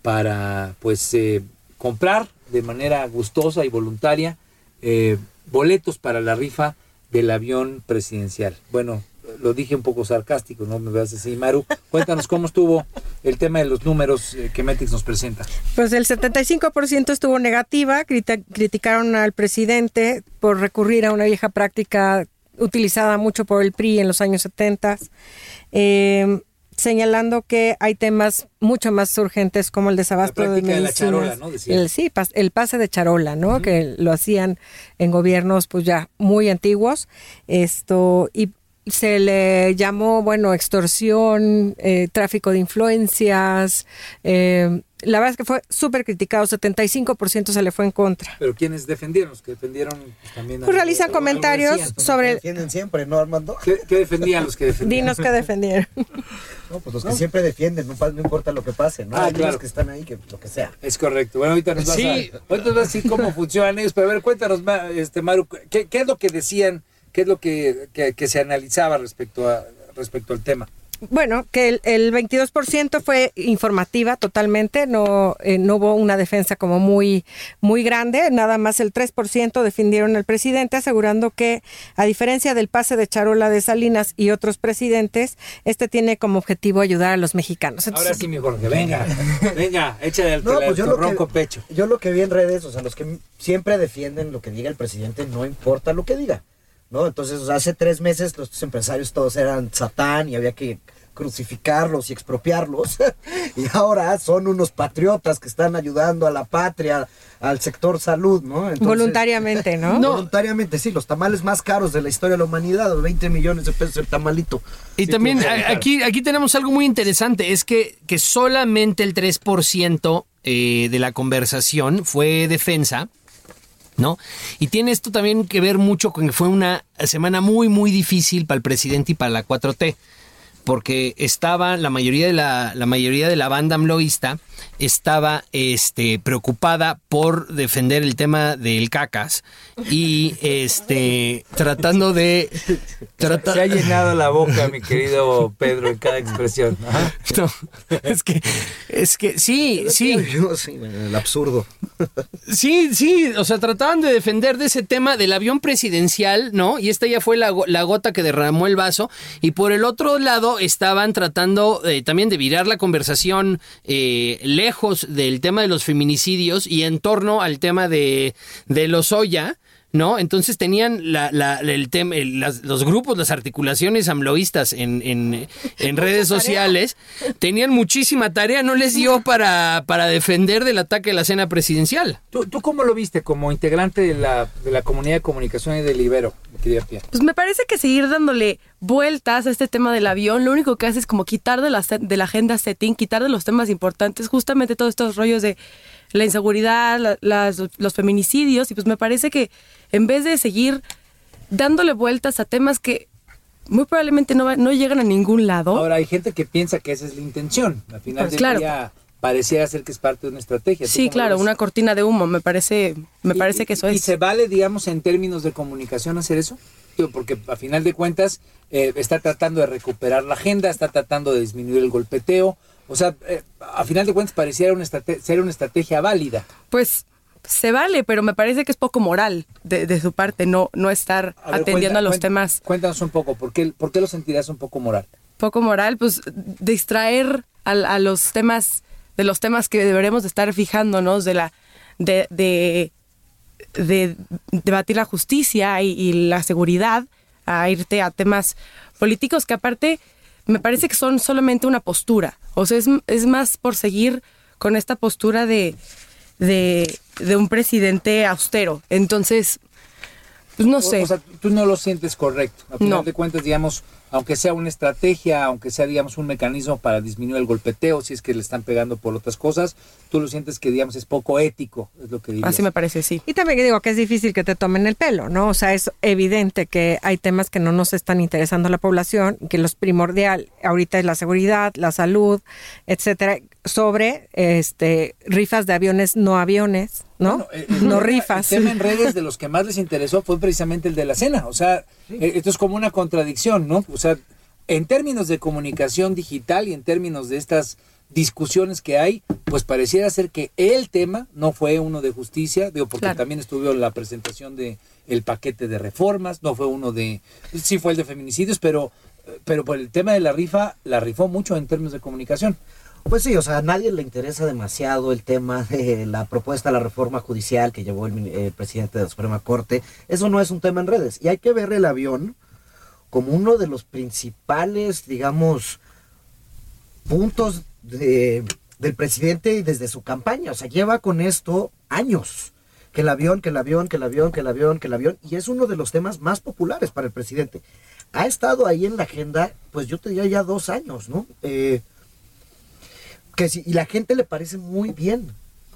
para pues eh, comprar de manera gustosa y voluntaria eh, boletos para la rifa del avión presidencial. Bueno, lo dije un poco sarcástico, no me veas así, Maru. Cuéntanos cómo estuvo el tema de los números eh, que Metix nos presenta. Pues el 75% estuvo negativa, criti- criticaron al presidente por recurrir a una vieja práctica utilizada mucho por el PRI en los años 70, eh, señalando que hay temas mucho más urgentes como el desabasto La de de la medicinas. charola, ¿no? Decía. El, sí, pas- el pase de charola, ¿no? Que lo hacían en gobiernos pues ya muy antiguos. Esto y se le llamó, bueno, extorsión, eh, tráfico de influencias. eh, la verdad es que fue súper criticado, 75% se le fue en contra. Pero quienes defendieron, los que defendieron pues, también... Pues realizan algo comentarios decían. sobre... Defienden siempre, ¿no, Armando? ¿Qué, qué defendían los que defendían? Dinos que defendieron. *laughs* No, pues los que siempre defienden, no, importa lo que pase, ¿no? Ah, Hay claro. unos que están ahí, que lo que sea. Es correcto. Bueno, ahorita nos vas, Sí. a, ahorita nos vas a decir cómo funcionan ellos, pero a ver, cuéntanos, este, Maru, ¿qué, qué es lo que decían, qué es lo que, que- que se analizaba respecto, a, respecto al tema? Bueno, que el, el 22% fue informativa totalmente, no, eh, no hubo una defensa como muy, muy grande, nada más el 3% defendieron al presidente, asegurando que, a diferencia del pase de Charola de Salinas y otros presidentes, este tiene como objetivo ayudar a los mexicanos. Ahora sí, mi Jorge, venga, venga, échale el, No, el pues yo lo, ronco que, pecho. yo lo que vi en redes, o sea, los que siempre defienden lo que diga el presidente, no importa lo que diga, ¿no? Entonces, o sea, hace tres meses los empresarios todos eran satán y había que crucificarlos y expropiarlos, *laughs* y ahora son unos patriotas que están ayudando a la patria, al sector salud, ¿no? Entonces- voluntariamente, ¿no? No. *laughs* Voluntariamente, sí, los tamales más caros de la historia de la humanidad, 20 millones de pesos el tamalito. Y Sí, también aquí, aquí tenemos algo muy interesante, es que, que solamente el 3% eh, de la conversación fue defensa, ¿no? Y tiene esto también que ver mucho con que fue una semana muy, muy difícil para el presidente y para la 4T. Porque estaba la mayoría de la, la mayoría de la banda amloísta estaba este, preocupada por defender el tema del cacas y este tratando de trata- Se ha llenado la boca, mi querido Pedro, en cada expresión. No, es que, es que sí, sí, Yo, sí, el absurdo. sí, sí, o sea, trataban de defender de ese tema del avión presidencial, ¿no? Y esta ya fue la, la gota que derramó el vaso. Y por el otro lado estaban tratando eh, también de virar la conversación eh, lejos del tema de los feminicidios y en torno al tema de, de los Oya. ¿No? Entonces tenían la, la- el tema, el- las- los grupos, las articulaciones amloístas en, en, *laughs* en redes sociales, tenían muchísima tarea, no les dio para, para defender del ataque a la cena presidencial. ¿Tú, ¿Tú cómo lo viste como integrante de la, de la comunidad de comunicación y del Ibero, mi querida Pia? Pues me parece que seguir dándole vueltas a este tema del avión, lo único que hace es como quitar de la, de la agenda setting, quitar de los temas importantes justamente todos estos rollos de la inseguridad, la- las- los feminicidios, y pues me parece que en vez de seguir dándole vueltas a temas que muy probablemente no, va- no llegan a ningún lado, Ahora, hay gente que piensa que esa es la intención. Al final Pues del claro. día pareciera ser que es parte de una estrategia. ¿Tú sí, claro, una cortina de humo, me parece, me Y- parece y- que eso ¿Y es. se vale, digamos, en términos de comunicación hacer eso? Porque a final de cuentas eh, está tratando de recuperar la agenda, está tratando de disminuir el golpeteo. O sea, eh, a final de cuentas pareciera una ser una estrategia válida. Pues se vale, pero me parece que es poco moral de, de su parte no, no estar A ver, atendiendo cuenta- a los cuenta- temas Cuéntanos un poco, ¿por qué, ¿por qué lo sentirás un poco moral? poco moral, pues distraer a, a los temas, de los temas que deberemos de estar fijándonos, de la, de, de, de debatir la justicia y, y la seguridad, a irte a temas políticos que aparte me parece que son solamente una postura. O sea, es, es más por seguir con esta postura de, de, de un presidente austero. Entonces, pues no sé. O, sea, tú no lo sientes correcto. A final No. de cuentas, digamos, aunque sea una estrategia, aunque sea, digamos, un mecanismo para disminuir el golpeteo, si es que le están pegando por otras cosas, tú lo sientes que, digamos, es poco ético, es lo que dirías. Así me parece, sí. Y también digo que es difícil que te tomen el pelo, ¿no? O sea, es evidente que hay temas que no nos están interesando a la población, que los primordial ahorita es la seguridad, la salud, etcétera, sobre este rifas de aviones no aviones, ¿no? Bueno, eh, el no rifas. El tema en redes de los que más les interesó fue precisamente el de la cena. O sea, eh, esto es como una contradicción, ¿no? O sea, en términos de comunicación digital y en términos de estas discusiones que hay, pues pareciera ser que el tema no fue uno de justicia, digo, porque Claro. también estuvo la presentación de el paquete de reformas, no fue uno de, sí fue el de feminicidios, pero, pero por el tema de la rifa, la rifó mucho en términos de comunicación. Pues sí, o sea, a nadie le interesa demasiado el tema de la propuesta de la reforma judicial que llevó el, el presidente de la Suprema Corte. Eso no es un tema en redes. Y hay que ver el avión como uno de los principales, digamos, puntos de- del presidente y desde su campaña. O sea, lleva con esto años. Que el avión, que el avión, que el avión, que el avión, que el avión. Y es uno de los temas más populares para el presidente. Ha estado ahí en la agenda, pues yo te diría ya dos años, ¿no? Eh, que sí, y la gente le parece muy bien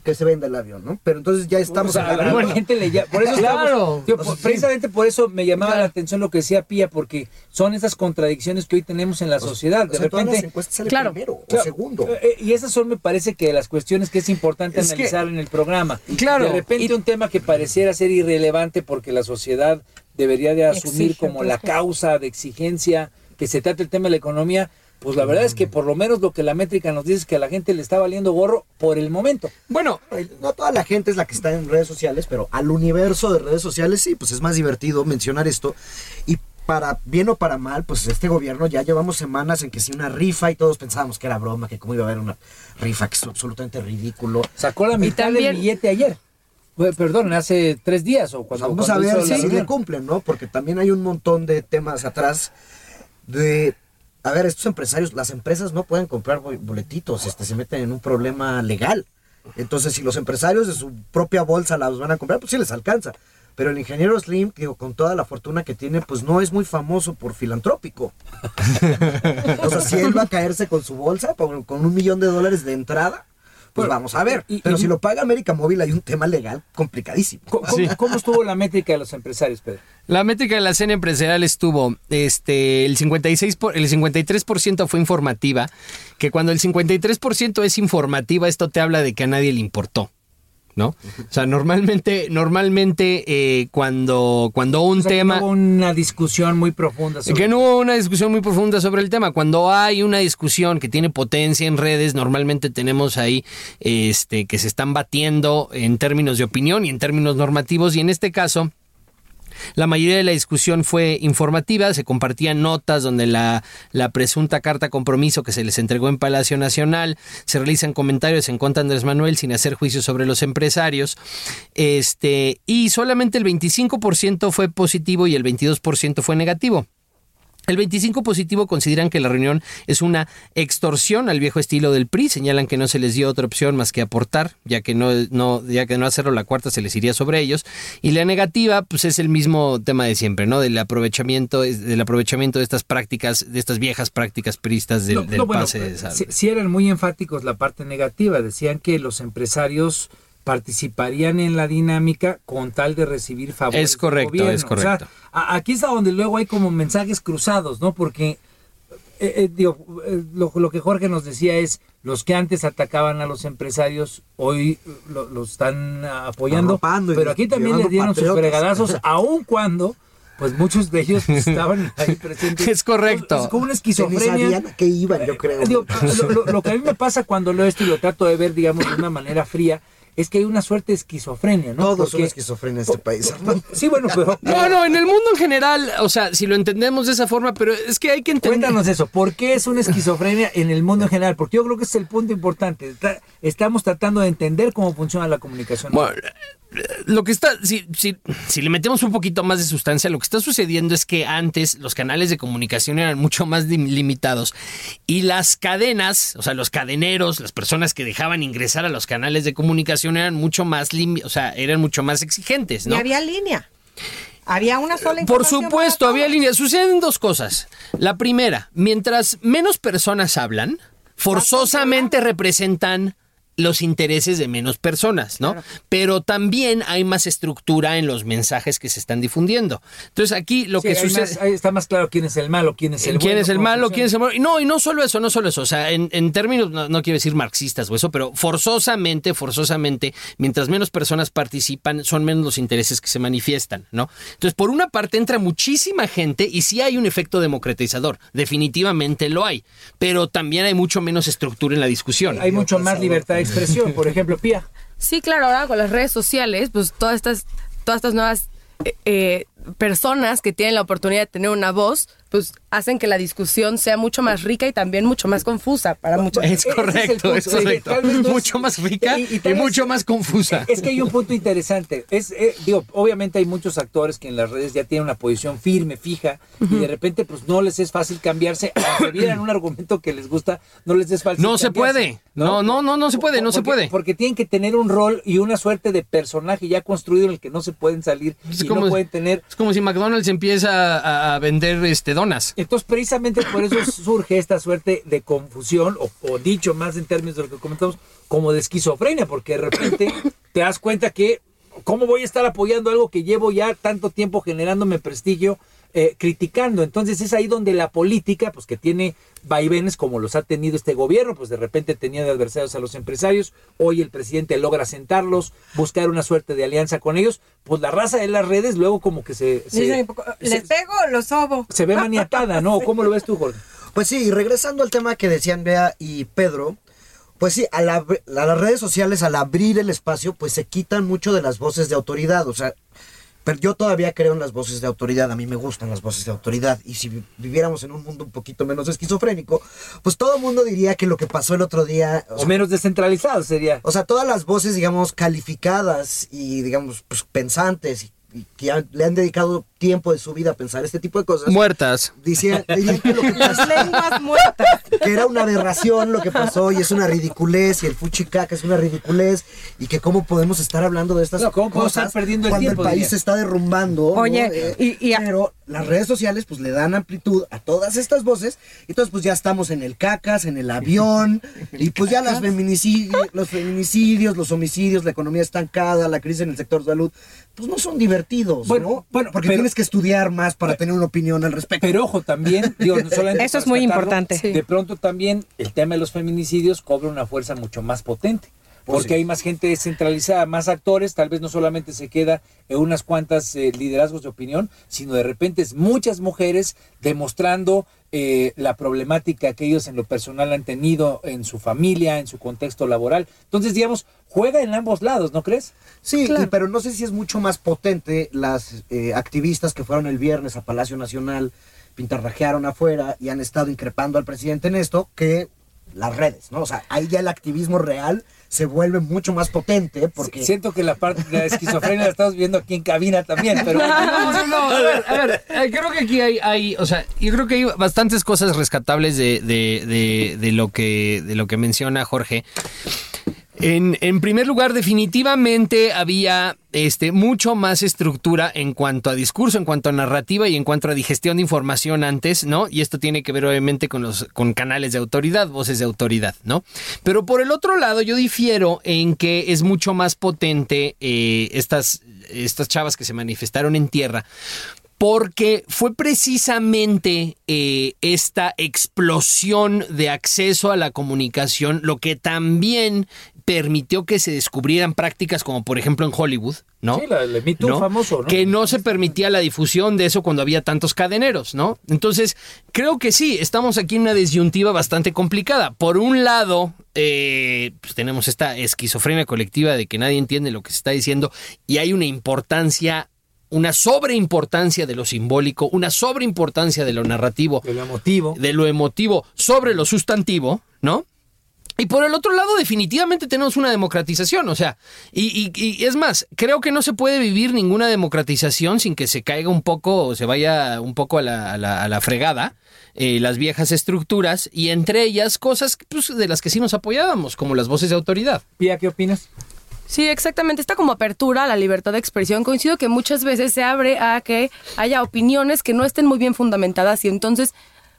que se venda el avión, ¿no? Pero entonces ya estamos O sea, a la agarrando- gente le llama- por eso Claro. estamos- por- precisamente por eso me llamaba la atención lo que decía Pía, porque son esas contradicciones que hoy tenemos en la sociedad. O De sea, todas las repente, encuestas sale Claro. primero o segundo. eh, y esas son, me parece que las cuestiones que es importante Es que- analizar en el programa. Claro, De repente y- un tema que pareciera ser irrelevante porque la sociedad debería de asumir Exige, como la pues, causa de exigencia que se trata el tema de la economía, pues la verdad es que por lo menos lo que la métrica nos dice es que a la gente le está valiendo gorro por el momento. Bueno, No toda la gente es la que está en redes sociales, pero al universo de redes sociales sí, pues es más divertido mencionar esto. Y para bien o para mal, pues este gobierno ya llevamos semanas en que si una rifa y todos pensábamos que era broma, que cómo iba a haber una rifa, que es absolutamente ridículo. Sacó la mitad también- del billete ayer. Perdón, hace tres días o cuando, Vamos a ver si le cumplen, ¿no? Porque también hay un montón de temas atrás de... A ver, estos empresarios, las empresas no pueden comprar bo- boletitos, este, se meten en un problema legal. Entonces, si los empresarios de su propia bolsa las van a comprar, pues sí les alcanza. Pero el ingeniero Slim, digo, con toda la fortuna que tiene, pues no es muy famoso por filantrópico. *laughs* o sea, si él va a caerse con su bolsa, con, con un millón de dólares de entrada, pues Bueno, vamos a ver. y- y- Pero si lo paga América Móvil, hay un tema legal complicadísimo. ¿Cómo, estuvo la métrica de los empresarios, Pedro? La métrica de la cena empresarial estuvo, este, el 56 por- el 53% fue informativa, que cuando el 53% es informativa, esto te habla de que a nadie le importó, ¿no? O sea, normalmente, normalmente eh, cuando, cuando un O sea, que tema... no hubo una discusión muy profunda. sobre- Que no hubo una discusión muy profunda sobre el tema. Cuando hay una discusión que tiene potencia en redes, normalmente tenemos ahí este, que se están batiendo en términos de opinión y en términos normativos. Y en este caso, la mayoría de la discusión fue informativa, se compartían notas donde la, la presunta carta compromiso que se les entregó en Palacio Nacional, se realizan comentarios en contra de Andrés Manuel sin hacer juicios sobre los empresarios, este, y solamente el 25% fue positivo y el 22% fue negativo. El 25 positivo consideran que la reunión es una extorsión al viejo estilo del PRI, señalan que no se les dio otra opción más que aportar, ya que no, no, ya que no hacerlo la cuarta se les iría sobre ellos. Y la negativa, pues es el mismo tema de siempre, ¿no? Del aprovechamiento, del aprovechamiento de estas prácticas, de estas viejas prácticas priistas del, No, del no, bueno, pase de saldo. sí, sí eran muy enfáticos la parte negativa. Decían que los empresarios participarían en la dinámica con tal de recibir favores. Es del correcto, gobierno. es O correcto. sea, aquí está donde luego hay como mensajes cruzados, ¿no? Porque eh, eh, digo, eh, lo, lo que Jorge nos decía es los que antes atacaban a los empresarios hoy lo, lo están apoyando, Arropando pero aquí también les dieron sus fregadazos, *laughs* aun cuando pues muchos de ellos *laughs* estaban ahí presentes. Es correcto. Es como una Que ni esquizofrenia. qué iban, yo creo. Digo, lo, lo- lo que a mí me pasa cuando leo esto y lo trato de ver, digamos, de una manera fría, es que hay una suerte de esquizofrenia, ¿no? Todos son esquizofrenia en este país. Sí, bueno, pero... *laughs* No, no, en el mundo en general, o sea, si lo entendemos de esa forma, pero es que hay que entender. Cuéntanos eso, ¿por qué es una *laughs* esquizofrenia en el mundo en general? Porque yo creo que ese es el punto importante. Está- estamos tratando de entender cómo funciona la comunicación. Bueno, lo que está, si, si, si le metemos un poquito más de sustancia, lo que está sucediendo es que antes los canales de comunicación eran mucho más lim- limitados y las cadenas, o sea, los cadeneros, las personas que dejaban ingresar a los canales de comunicación eran mucho más, lim- o sea, eran mucho más exigentes, Y ¿no? había línea. Había una sola Por supuesto, había líneas. Suceden dos cosas. La primera, mientras menos personas hablan, forzosamente representan los intereses de menos personas, ¿no? Pero también hay más estructura en los mensajes que se están difundiendo. Entonces aquí lo Sí, que sucede... más- está más claro quién es el malo, quién es el ¿Quién bueno, es el malo? ¿Quién es el malo? Y No, y no solo eso, no solo eso. O sea, en, en términos, no, no quiero decir marxistas o eso, pero forzosamente, forzosamente, mientras menos personas participan, son menos los intereses que se manifiestan, ¿no? Entonces, por una parte entra muchísima gente y sí hay un efecto democratizador. Definitivamente lo hay. Pero también hay mucho menos estructura en la discusión. Hay mucho más libertad de expresión. Por ejemplo, Pía. Sí, claro, ahora con las redes sociales, pues todas estas, todas estas nuevas eh, eh, personas que tienen la oportunidad de tener una voz, pues hacen que la discusión sea mucho más rica y también mucho más confusa para muchas Es correcto, es correcto. Es- Mucho más rica y, vez- mucho más confusa. Es que hay un punto interesante. Es, eh, digo, obviamente hay muchos actores que en las redes ya tienen una posición firme, fija, y de repente pues no les es fácil cambiarse, aunque *coughs* vieran un argumento que les gusta, no les es fácil No se puede. No, no, no, no se puede, no se puede. Porque tienen que tener un rol y una suerte de personaje ya construido en el que no se pueden salir Es y como- no pueden tener Es como si McDonald's empieza a, a vender este Entonces, precisamente por eso *coughs* surge esta suerte de confusión, o, o dicho más en términos de lo que comentamos, como de esquizofrenia, porque de repente *coughs* te das cuenta que, ¿cómo voy a estar apoyando algo que llevo ya tanto tiempo generándome prestigio, eh, criticando? Entonces es ahí donde la política, pues que tiene vaivenes como los ha tenido este gobierno, pues de repente tenía de adversarios a los empresarios, hoy el presidente logra sentarlos, buscar una suerte de alianza con ellos, pues la raza de las redes luego como que se... se- ¿Les pego o los sobo? se ve maniatada, ¿no? *laughs* ¿Cómo lo ves tú, Jorge? Pues sí, y regresando al tema que decían Bea y Pedro, pues sí, a, la- a las redes sociales al abrir el espacio, pues se quitan mucho de las voces de autoridad, o sea, pero yo todavía creo en las voces de autoridad, a mí me gustan las voces de autoridad, y si vi- viviéramos en un mundo un poquito menos esquizofrénico, pues todo el mundo diría que lo que pasó el otro día... o O sea, menos descentralizado sería. o sea, todas las voces, digamos, calificadas y, digamos, pues pensantes y, y que han- le han dedicado tiempo de su vida a pensar este tipo de cosas. Muertas. Decían, *laughs* dirían que lo que pasó, Las lenguas muertas. que era una aberración lo que pasó y es una ridiculez y el fuchicaca es una ridiculez y que cómo podemos estar hablando de estas No, ¿cómo podemos cosas estar perdiendo el cuando tiempo, el país diría? se está derrumbando. ¿no? Oye, Eh, y- y a- pero las redes sociales pues le dan amplitud a todas estas voces y entonces pues ya estamos en el cacas, en el avión *laughs* y pues ya las feminicidios, los feminicidios, los homicidios, la economía estancada, la crisis en el sector salud, pues no son divertidos, Bueno, ¿no? bueno, porque pero- tienes que estudiar más para tener una opinión al respecto. Pero ojo, también, digo, no solamente Eso es muy importante. Sí. De pronto también el tema de los feminicidios cobra una fuerza mucho más potente. Pues Porque sí. hay más gente descentralizada, más actores, tal vez no solamente se queda en unas cuantas eh, liderazgos de opinión, sino de repente es muchas mujeres demostrando eh, la problemática que ellos en lo personal han tenido en su familia, en su contexto laboral. Entonces, digamos, juega en ambos lados, ¿no crees? Sí, Claro. y- pero no sé si es mucho más potente las eh, activistas que fueron el viernes a Palacio Nacional, pintarrajearon afuera y han estado increpando al presidente en esto que las redes, ¿no? O sea, ahí ya el activismo real se vuelve mucho más potente porque... Si- Siento que la parte de la esquizofrenia la estamos viendo aquí en cabina también, pero... No, no, no. A ver, a ver, eh, creo que aquí hay, hay, o sea, yo creo que hay bastantes cosas rescatables de, de, de, de lo que, de lo que menciona Jorge. En, primer lugar, definitivamente había este, mucho más estructura en cuanto a discurso, en cuanto a narrativa y en cuanto a digestión de información antes, ¿no? Y esto tiene que ver obviamente con los con canales de autoridad, voces de autoridad, ¿no? Pero por el otro lado, yo difiero en que es mucho más potente eh, estas, estas chavas que se manifestaron en tierra porque fue precisamente eh, esta explosión de acceso a la comunicación lo que también permitió que se descubrieran prácticas como por ejemplo en Hollywood, ¿no? Sí, la- Me Too ¿no? famoso, ¿no? Que no se permitía la difusión de eso cuando había tantos cadeneros, ¿no? Entonces, creo que sí, estamos aquí en una disyuntiva bastante complicada. Por un lado, eh, pues tenemos esta esquizofrenia colectiva de que nadie entiende lo que se está diciendo y hay una importancia una sobreimportancia de lo simbólico, una sobreimportancia de lo narrativo, De lo emotivo. de lo emotivo sobre lo sustantivo, ¿no? Y por el otro lado, definitivamente tenemos una democratización, o sea, y, y- y es más, creo que no se puede vivir ninguna democratización sin que se caiga un poco o se vaya un poco a la, a la- a la fregada eh, las viejas estructuras y entre ellas cosas pues, de las que sí nos apoyábamos, como las voces de autoridad. Pía, ¿qué opinas? Sí, exactamente. Esta como apertura a la libertad de expresión. Coincido que muchas veces se abre a que haya opiniones que no estén muy bien fundamentadas y entonces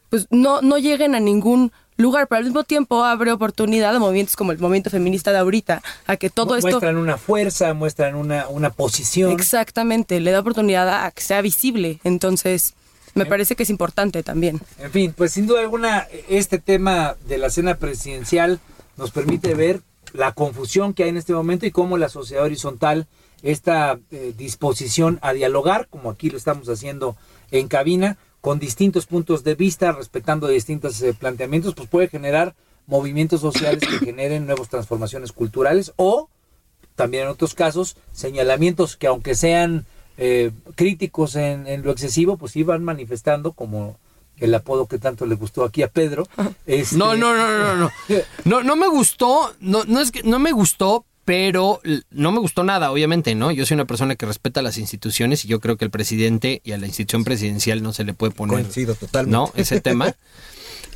pues no, no lleguen a ningún lugar, pero al mismo tiempo abre oportunidad a movimientos como el movimiento feminista de ahorita, a que todo Mu- esto... Muestran una fuerza, muestran una, una posición. Exactamente, le da oportunidad a que sea visible. Entonces, me parece que es importante también. En fin, pues sin duda alguna, este tema de la cena presidencial nos permite ver la confusión que hay en este momento y cómo la sociedad horizontal, esta eh, disposición a dialogar, como aquí lo estamos haciendo en cabina, con distintos puntos de vista, respetando distintos eh, planteamientos, pues puede generar movimientos sociales que *coughs* generen nuevas transformaciones culturales o también en otros casos señalamientos que aunque sean eh, críticos en, en lo excesivo, pues iban manifestando como el apodo que tanto le gustó aquí a Pedro. *laughs* Este, No, no, no, no, no. *laughs* No, no me gustó, no, no es que no me gustó, pero no me gustó nada, obviamente, ¿no? Yo soy una persona que respeta las instituciones y yo creo que el presidente y a la institución presidencial no se le puede poner. Coincido totalmente. ¿No? Ese tema. *laughs*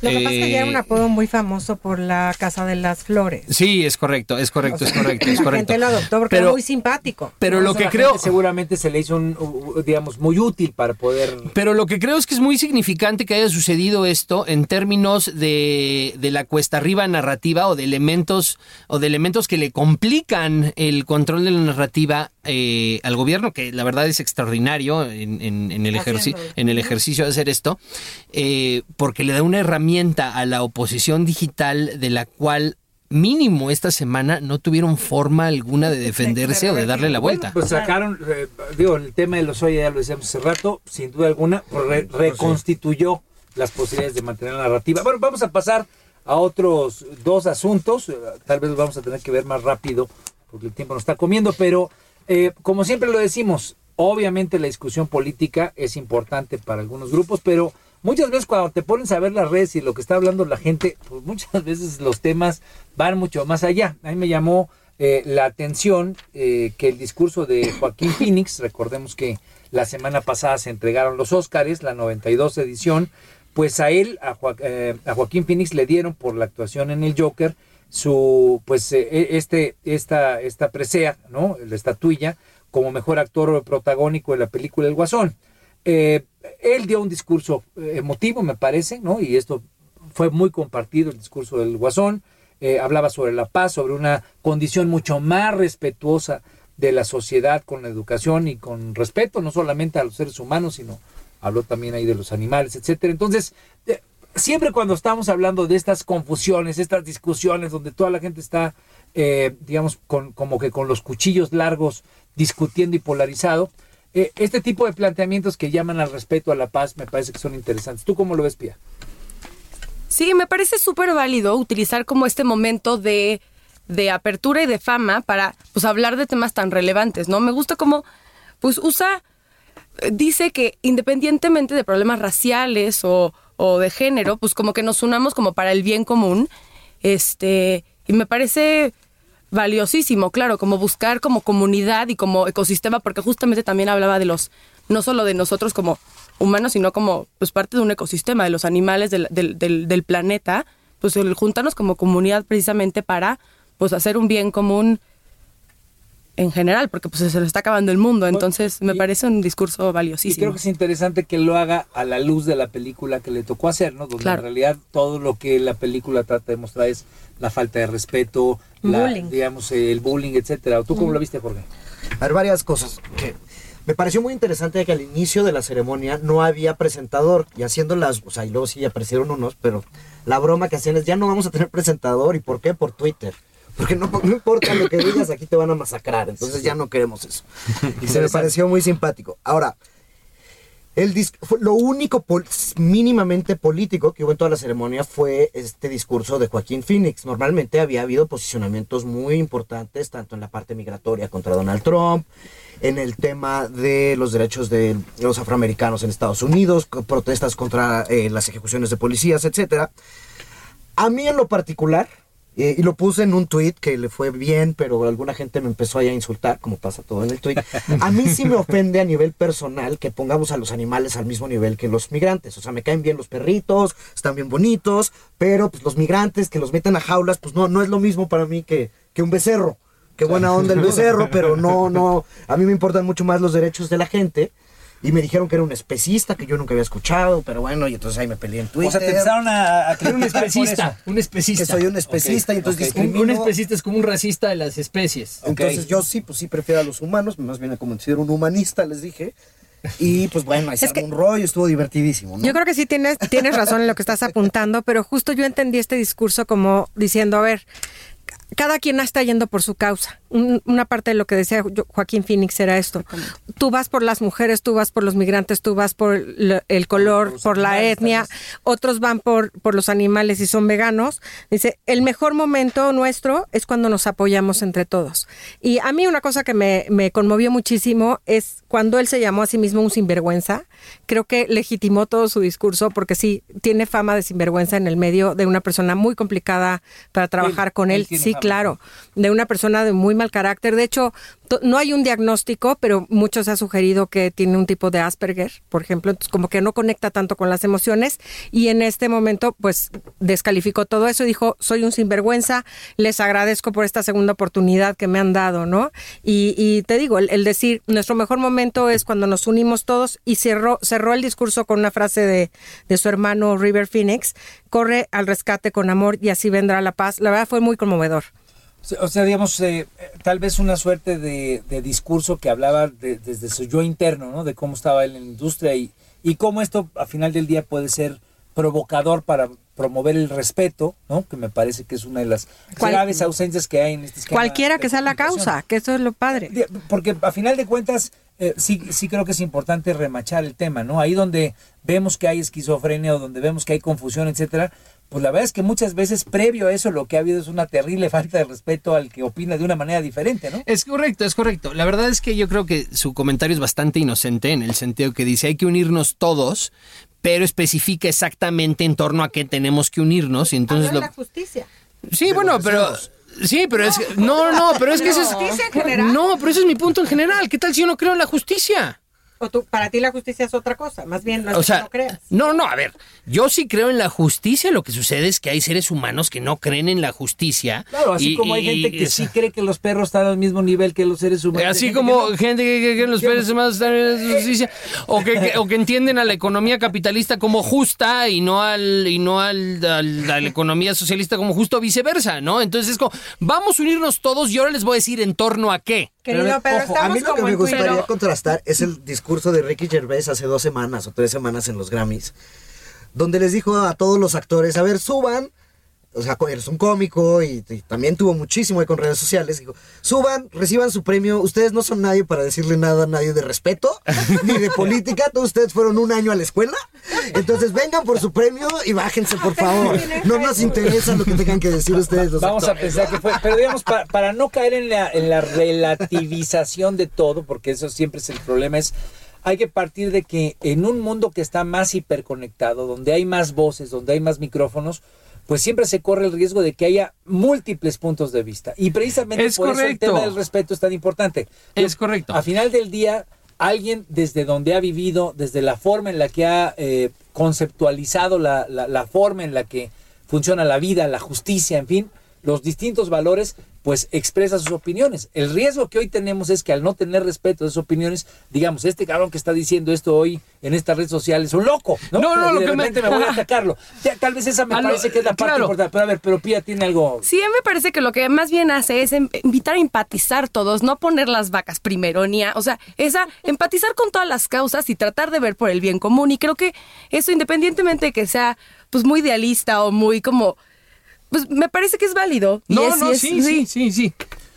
Lo que pasa es que ya era un Eh, apodo muy famoso por la Casa de las Flores. Sí, es correcto, es correcto, es correcto, es La correcto. gente lo adoptó porque Pero- era muy simpático. Pero lo que la creo, seguramente se le hizo un, digamos, muy útil para poder... Pero lo que creo es que es muy significante que haya sucedido esto en términos de, de la cuesta arriba narrativa o de elementos o de elementos que le complican el control de la narrativa eh, al gobierno, que la verdad es extraordinario en, en- en el, ejerci- en el ejercicio de hacer esto, eh, porque le da una herramienta a la oposición digital de la cual mínimo esta semana no tuvieron forma alguna de defenderse o de darle la vuelta. Pues sacaron, eh, digo, el tema de los Oya ya lo decíamos hace rato, sin duda alguna, re- reconstituyó las posibilidades de mantener la narrativa. Bueno, vamos a pasar a otros dos asuntos, eh, tal vez los vamos a tener que ver más rápido porque el tiempo nos está comiendo, pero eh, como siempre lo decimos, obviamente la discusión política es importante para algunos grupos, pero muchas veces cuando te pones a ver las redes y lo que está hablando la gente, pues muchas *laughs* veces los temas van mucho más allá. A mí me llamó eh, la atención eh, que el discurso de Joaquín Phoenix, recordemos que la semana pasada se entregaron los Óscares, la 92 edición, pues a él, a, eh, a Joaquín Phoenix le dieron por la actuación en el Joker su, pues eh, este, esta, esta presea, ¿no? La estatuilla como mejor actor protagónico de la película El Guasón. Eh, él dio un discurso eh, emotivo, me parece, ¿no? Y esto fue muy compartido, el discurso del Guasón. Eh, hablaba sobre la paz, sobre una condición mucho más respetuosa de la sociedad con la educación y con respeto, no solamente a los seres humanos, sino habló también ahí de los animales, etcétera. Entonces, eh, siempre cuando estamos hablando de estas confusiones, estas discusiones donde toda la gente está, eh, digamos, con, como que con los cuchillos largos discutiendo y polarizado, eh, este tipo de planteamientos que llaman al respeto, a la paz, me parece que son interesantes. ¿Tú cómo lo ves, Pia? Sí, me parece súper válido utilizar como este momento de, de apertura y de fama para pues hablar de temas tan relevantes, ¿no? Me gusta como pues usa, eh, dice que independientemente de problemas raciales o, o de género, pues como que nos unamos como para el bien común. Este, y me parece valiosísimo, claro, como buscar como comunidad y como ecosistema, porque justamente también hablaba de los, no solo de nosotros como humanos, sino como pues parte de un ecosistema, de los animales del, del, del, del planeta, pues el juntarnos como comunidad precisamente para pues hacer un bien común en general, porque pues se le está acabando el mundo, entonces me y- parece un discurso Y valiosísimo. creo que es interesante que lo haga a la luz de la película que le tocó hacer, ¿no? Donde Claro. en realidad todo lo que la película trata de mostrar es la falta de respeto, la, digamos, el bullying, etcétera. ¿Tú cómo lo viste, Jorge? A ver, varias cosas. que me pareció muy interesante que al inicio de la ceremonia no había presentador y haciendo las, o sea, y luego sí aparecieron unos, pero la broma que hacían es ya no vamos a tener presentador y ¿por qué? Por Twitter. Porque no, no importa lo que *coughs* digas, aquí te van a masacrar, entonces ya no queremos eso. Y se me pareció muy simpático. Ahora, el lo único pol- mínimamente político que hubo en toda la ceremonia fue este discurso de Joaquín Phoenix. Normalmente había habido posicionamientos muy importantes, tanto en la parte migratoria contra Donald Trump, en el tema de los derechos de los afroamericanos en Estados Unidos, protestas contra eh, las ejecuciones de policías, etcétera. A mí en lo particular, eh, y lo puse en un tweet que le fue bien, pero alguna gente me empezó ahí a insultar, como pasa todo en el tweet. A mí sí me ofende a nivel personal que pongamos a los animales al mismo nivel que los migrantes. O sea, me caen bien los perritos, están bien bonitos, pero pues los migrantes que los meten a jaulas, pues no, no es lo mismo para mí que, que un becerro. qué buena onda el becerro, pero no, no, a mí me importan mucho más los derechos de la gente. Y me dijeron que era un especista que yo nunca había escuchado, pero bueno, y entonces ahí me peleé en Twitter. O sea, te empezaron a, a Era un especista, un especista. Que soy un especista y entonces Un, discrimino. un especista es como un racista de las especies. Entonces yo sí, pues sí prefiero a los humanos, más bien como decir un humanista, les dije. Y pues bueno, ahí se Es que- armó un rollo, estuvo divertidísimo, ¿no? Yo creo que sí tienes, tienes razón en lo que estás apuntando, pero justo yo entendí este discurso como diciendo, a ver, cada quien está yendo por su causa. Un- una parte de lo que decía Jo- Joaquín Phoenix era esto. Tú vas por las mujeres, tú vas por los migrantes, tú vas por el, el color, por, la etnia, otros van por, por los animales y son veganos. Dice, el mejor momento nuestro es cuando nos apoyamos entre todos. Y a mí una cosa que me, me conmovió muchísimo es cuando él se llamó a sí mismo un sinvergüenza. Creo que legitimó todo su discurso porque sí, tiene fama de sinvergüenza en el medio de una persona muy complicada para trabajar Él- con él Sí. Claro, de una persona de muy mal carácter. De hecho, no hay un diagnóstico, pero muchos ha sugerido que tiene un tipo de Asperger, por ejemplo, entonces como que no conecta tanto con las emociones y en este momento pues descalificó todo eso y dijo, soy un sinvergüenza, les agradezco por esta segunda oportunidad que me han dado, ¿no? Y, y te digo, el, decir, nuestro mejor momento es cuando nos unimos todos y cerró, el discurso con una frase de su hermano River Phoenix, corre al rescate con amor y así vendrá la paz. La verdad fue muy conmovedor. O sea, digamos, eh, eh, tal vez una suerte de, de discurso que hablaba de- desde su yo interno, ¿no? De cómo estaba él en la industria y, y cómo esto, a final del día, puede ser provocador para promover el respeto, ¿no? Que me parece que es una de las Cual- graves ausencias que hay en este esquema Cualquiera que sea la causa, que eso es lo padre. Porque a final de cuentas, eh, sí, sí creo que es importante remachar el tema, ¿no? Ahí donde vemos que hay esquizofrenia o donde vemos que hay confusión, etcétera, pues la verdad es que muchas veces previo a eso lo que ha habido es una terrible *laughs* falta de respeto al que opina de una manera diferente, ¿no? Es correcto, es correcto. La verdad es que yo creo que su comentario es bastante inocente en el sentido que dice hay que unirnos todos, pero especifica exactamente en torno a qué tenemos que unirnos y entonces lo... justicia. Sí, bueno, pero sí, pero es que no, no, pero es que *laughs* ese es ¿Justicia en general? No, pero ese es mi punto en general. ¿Qué tal si yo no creo en la justicia? O tú, para ti la justicia es otra cosa, más bien no es O sea, no creas. no, no, a ver, yo sí creo en la justicia, lo que sucede es que hay seres humanos que no creen en la justicia. Claro, así y- como hay y- gente que sí cree que los perros están al mismo nivel que los seres humanos. Así hay gente como que no. gente que cree que los seres humanos están en la justicia, o que, que- o que entienden a la economía capitalista como justa y no al y no al, al- a la economía socialista como justo o viceversa, ¿no? Entonces es como, vamos a unirnos todos y ahora les voy a decir en torno a qué. Querido Pedro, Ojo, a mí lo que como me gustaría Twitter. contrastar es el discurso de Ricky Gervais hace dos semanas o tres semanas en los Grammys, donde les dijo a todos los actores, a ver, suban, o sea, eres un cómico y, y también tuvo muchísimo ahí con redes sociales, dijo, suban, reciban su premio, ustedes no son nadie para decirle nada a nadie de respeto, *laughs* ni de política, todos ustedes fueron un año a la escuela, entonces vengan por su premio y bájense, por favor, no nos interesa lo que tengan que decir ustedes los Vamos a pensar que fue, pero digamos, para, para no caer en la, en la relativización de todo, porque eso siempre es el problema, es hay que partir de que en un mundo que está más hiperconectado, donde hay más voces, donde hay más micrófonos, pues siempre se corre el riesgo de que haya múltiples puntos de vista. Y precisamente Es por eso el tema del respeto es tan importante. Es correcto. A final del día, alguien desde donde ha vivido, desde la forma en la que ha eh, conceptualizado la, la- la forma en la que funciona la vida, la justicia, en fin, los distintos valores, pues expresa sus opiniones. El riesgo que hoy tenemos es que al no tener respeto de sus opiniones, digamos, este cabrón que está diciendo esto hoy en esta red social es un loco, ¿no? No, no, lo de que me- repente me... voy a atacarlo. *laughs* Tal vez esa me no, parece que es la parte claro. importante. Pero a ver, pero Pía tiene algo... Sí, a mí me parece que lo que más bien hace es em- invitar a empatizar todos, no poner las vacas primero, ni a, o sea, esa empatizar con todas las causas y tratar de ver por el bien común. Y creo que eso, independientemente de que sea pues muy idealista o muy como, pues me parece que es válido. No, es- no, es- sí, sí, sí, sí.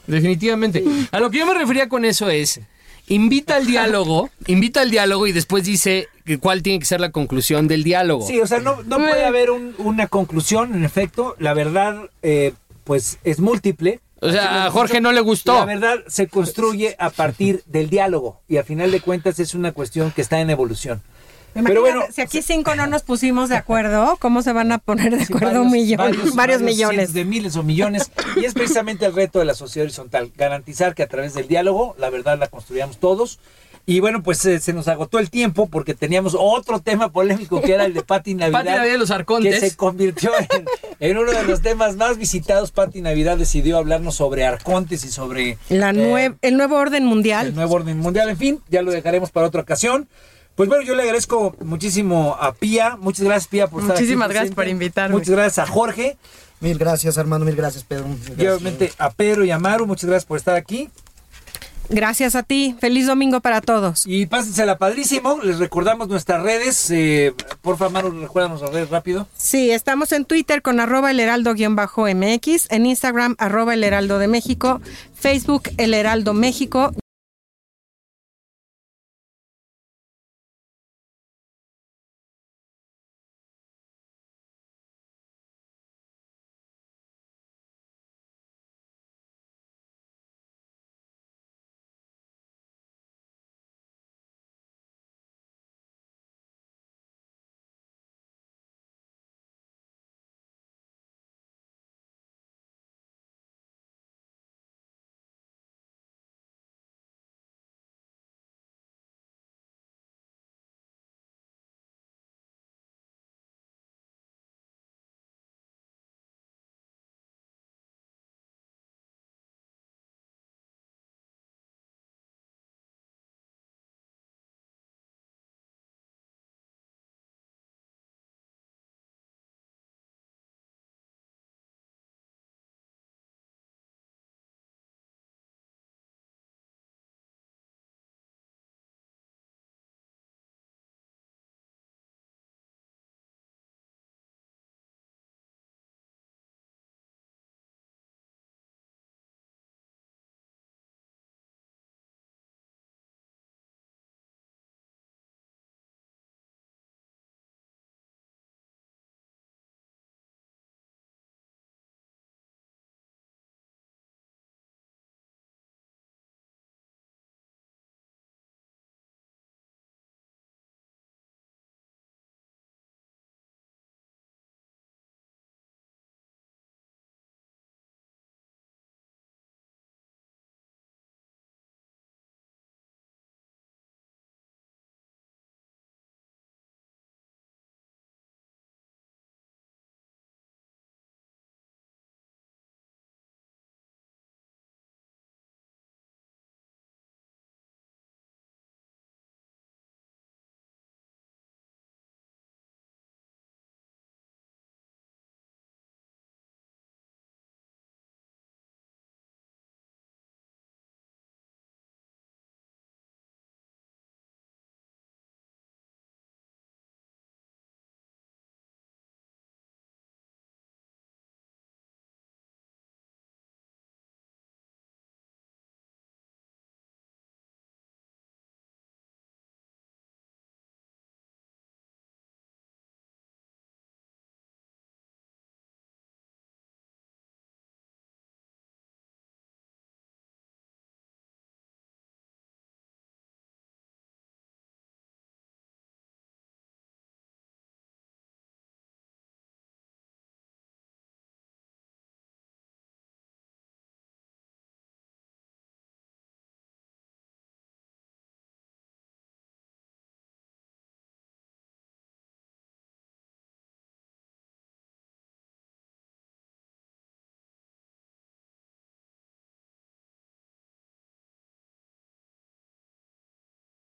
Definitivamente. A lo que yo me refería con eso es, invita al diálogo, *laughs* invita al diálogo y después dice que cuál tiene que ser la conclusión del diálogo. Sí, o sea, no, no puede haber un- una conclusión, en efecto. La verdad, eh, pues, es múltiple. O sea, a Jorge no le gustó. La verdad se construye a partir del diálogo y a final de cuentas es una cuestión que está en evolución. Pero bueno, si aquí cinco no nos pusimos de acuerdo, ¿cómo se van a poner de sí, acuerdo un millón? Varios, millones. *laughs* cientos de miles o millones. Y es precisamente el reto de la sociedad horizontal, garantizar que a través del diálogo la verdad la construyamos todos. Y bueno, pues eh, se nos agotó el tiempo porque teníamos otro tema polémico que era el de Pati *laughs* Navidad. Pati Navidad y los arcontes. Que se convirtió en, en uno de los temas más visitados. Pati Navidad decidió hablarnos sobre arcontes y sobre La eh, nue- el nuevo orden mundial. el nuevo orden mundial. En fin, ya lo dejaremos para otra ocasión. Pues bueno, yo le agradezco muchísimo a Pía. Muchas gracias, Pía, por estar aquí Muchísimas gracias presente. por invitarme. Muchas gracias a Jorge. Mil gracias, Armando, mil gracias, Pedro. mil Y gracias. obviamente a Pedro y a Maru. Muchas gracias por estar aquí. Gracias a ti. Feliz domingo para todos. Y pásensela padrísimo. Les recordamos nuestras redes. Eh, por favor, Maru, recuérdanos las redes rápido. Sí, estamos en Twitter con arroba el heraldo-mx, en Instagram arroba el heraldo de México, Facebook el heraldo México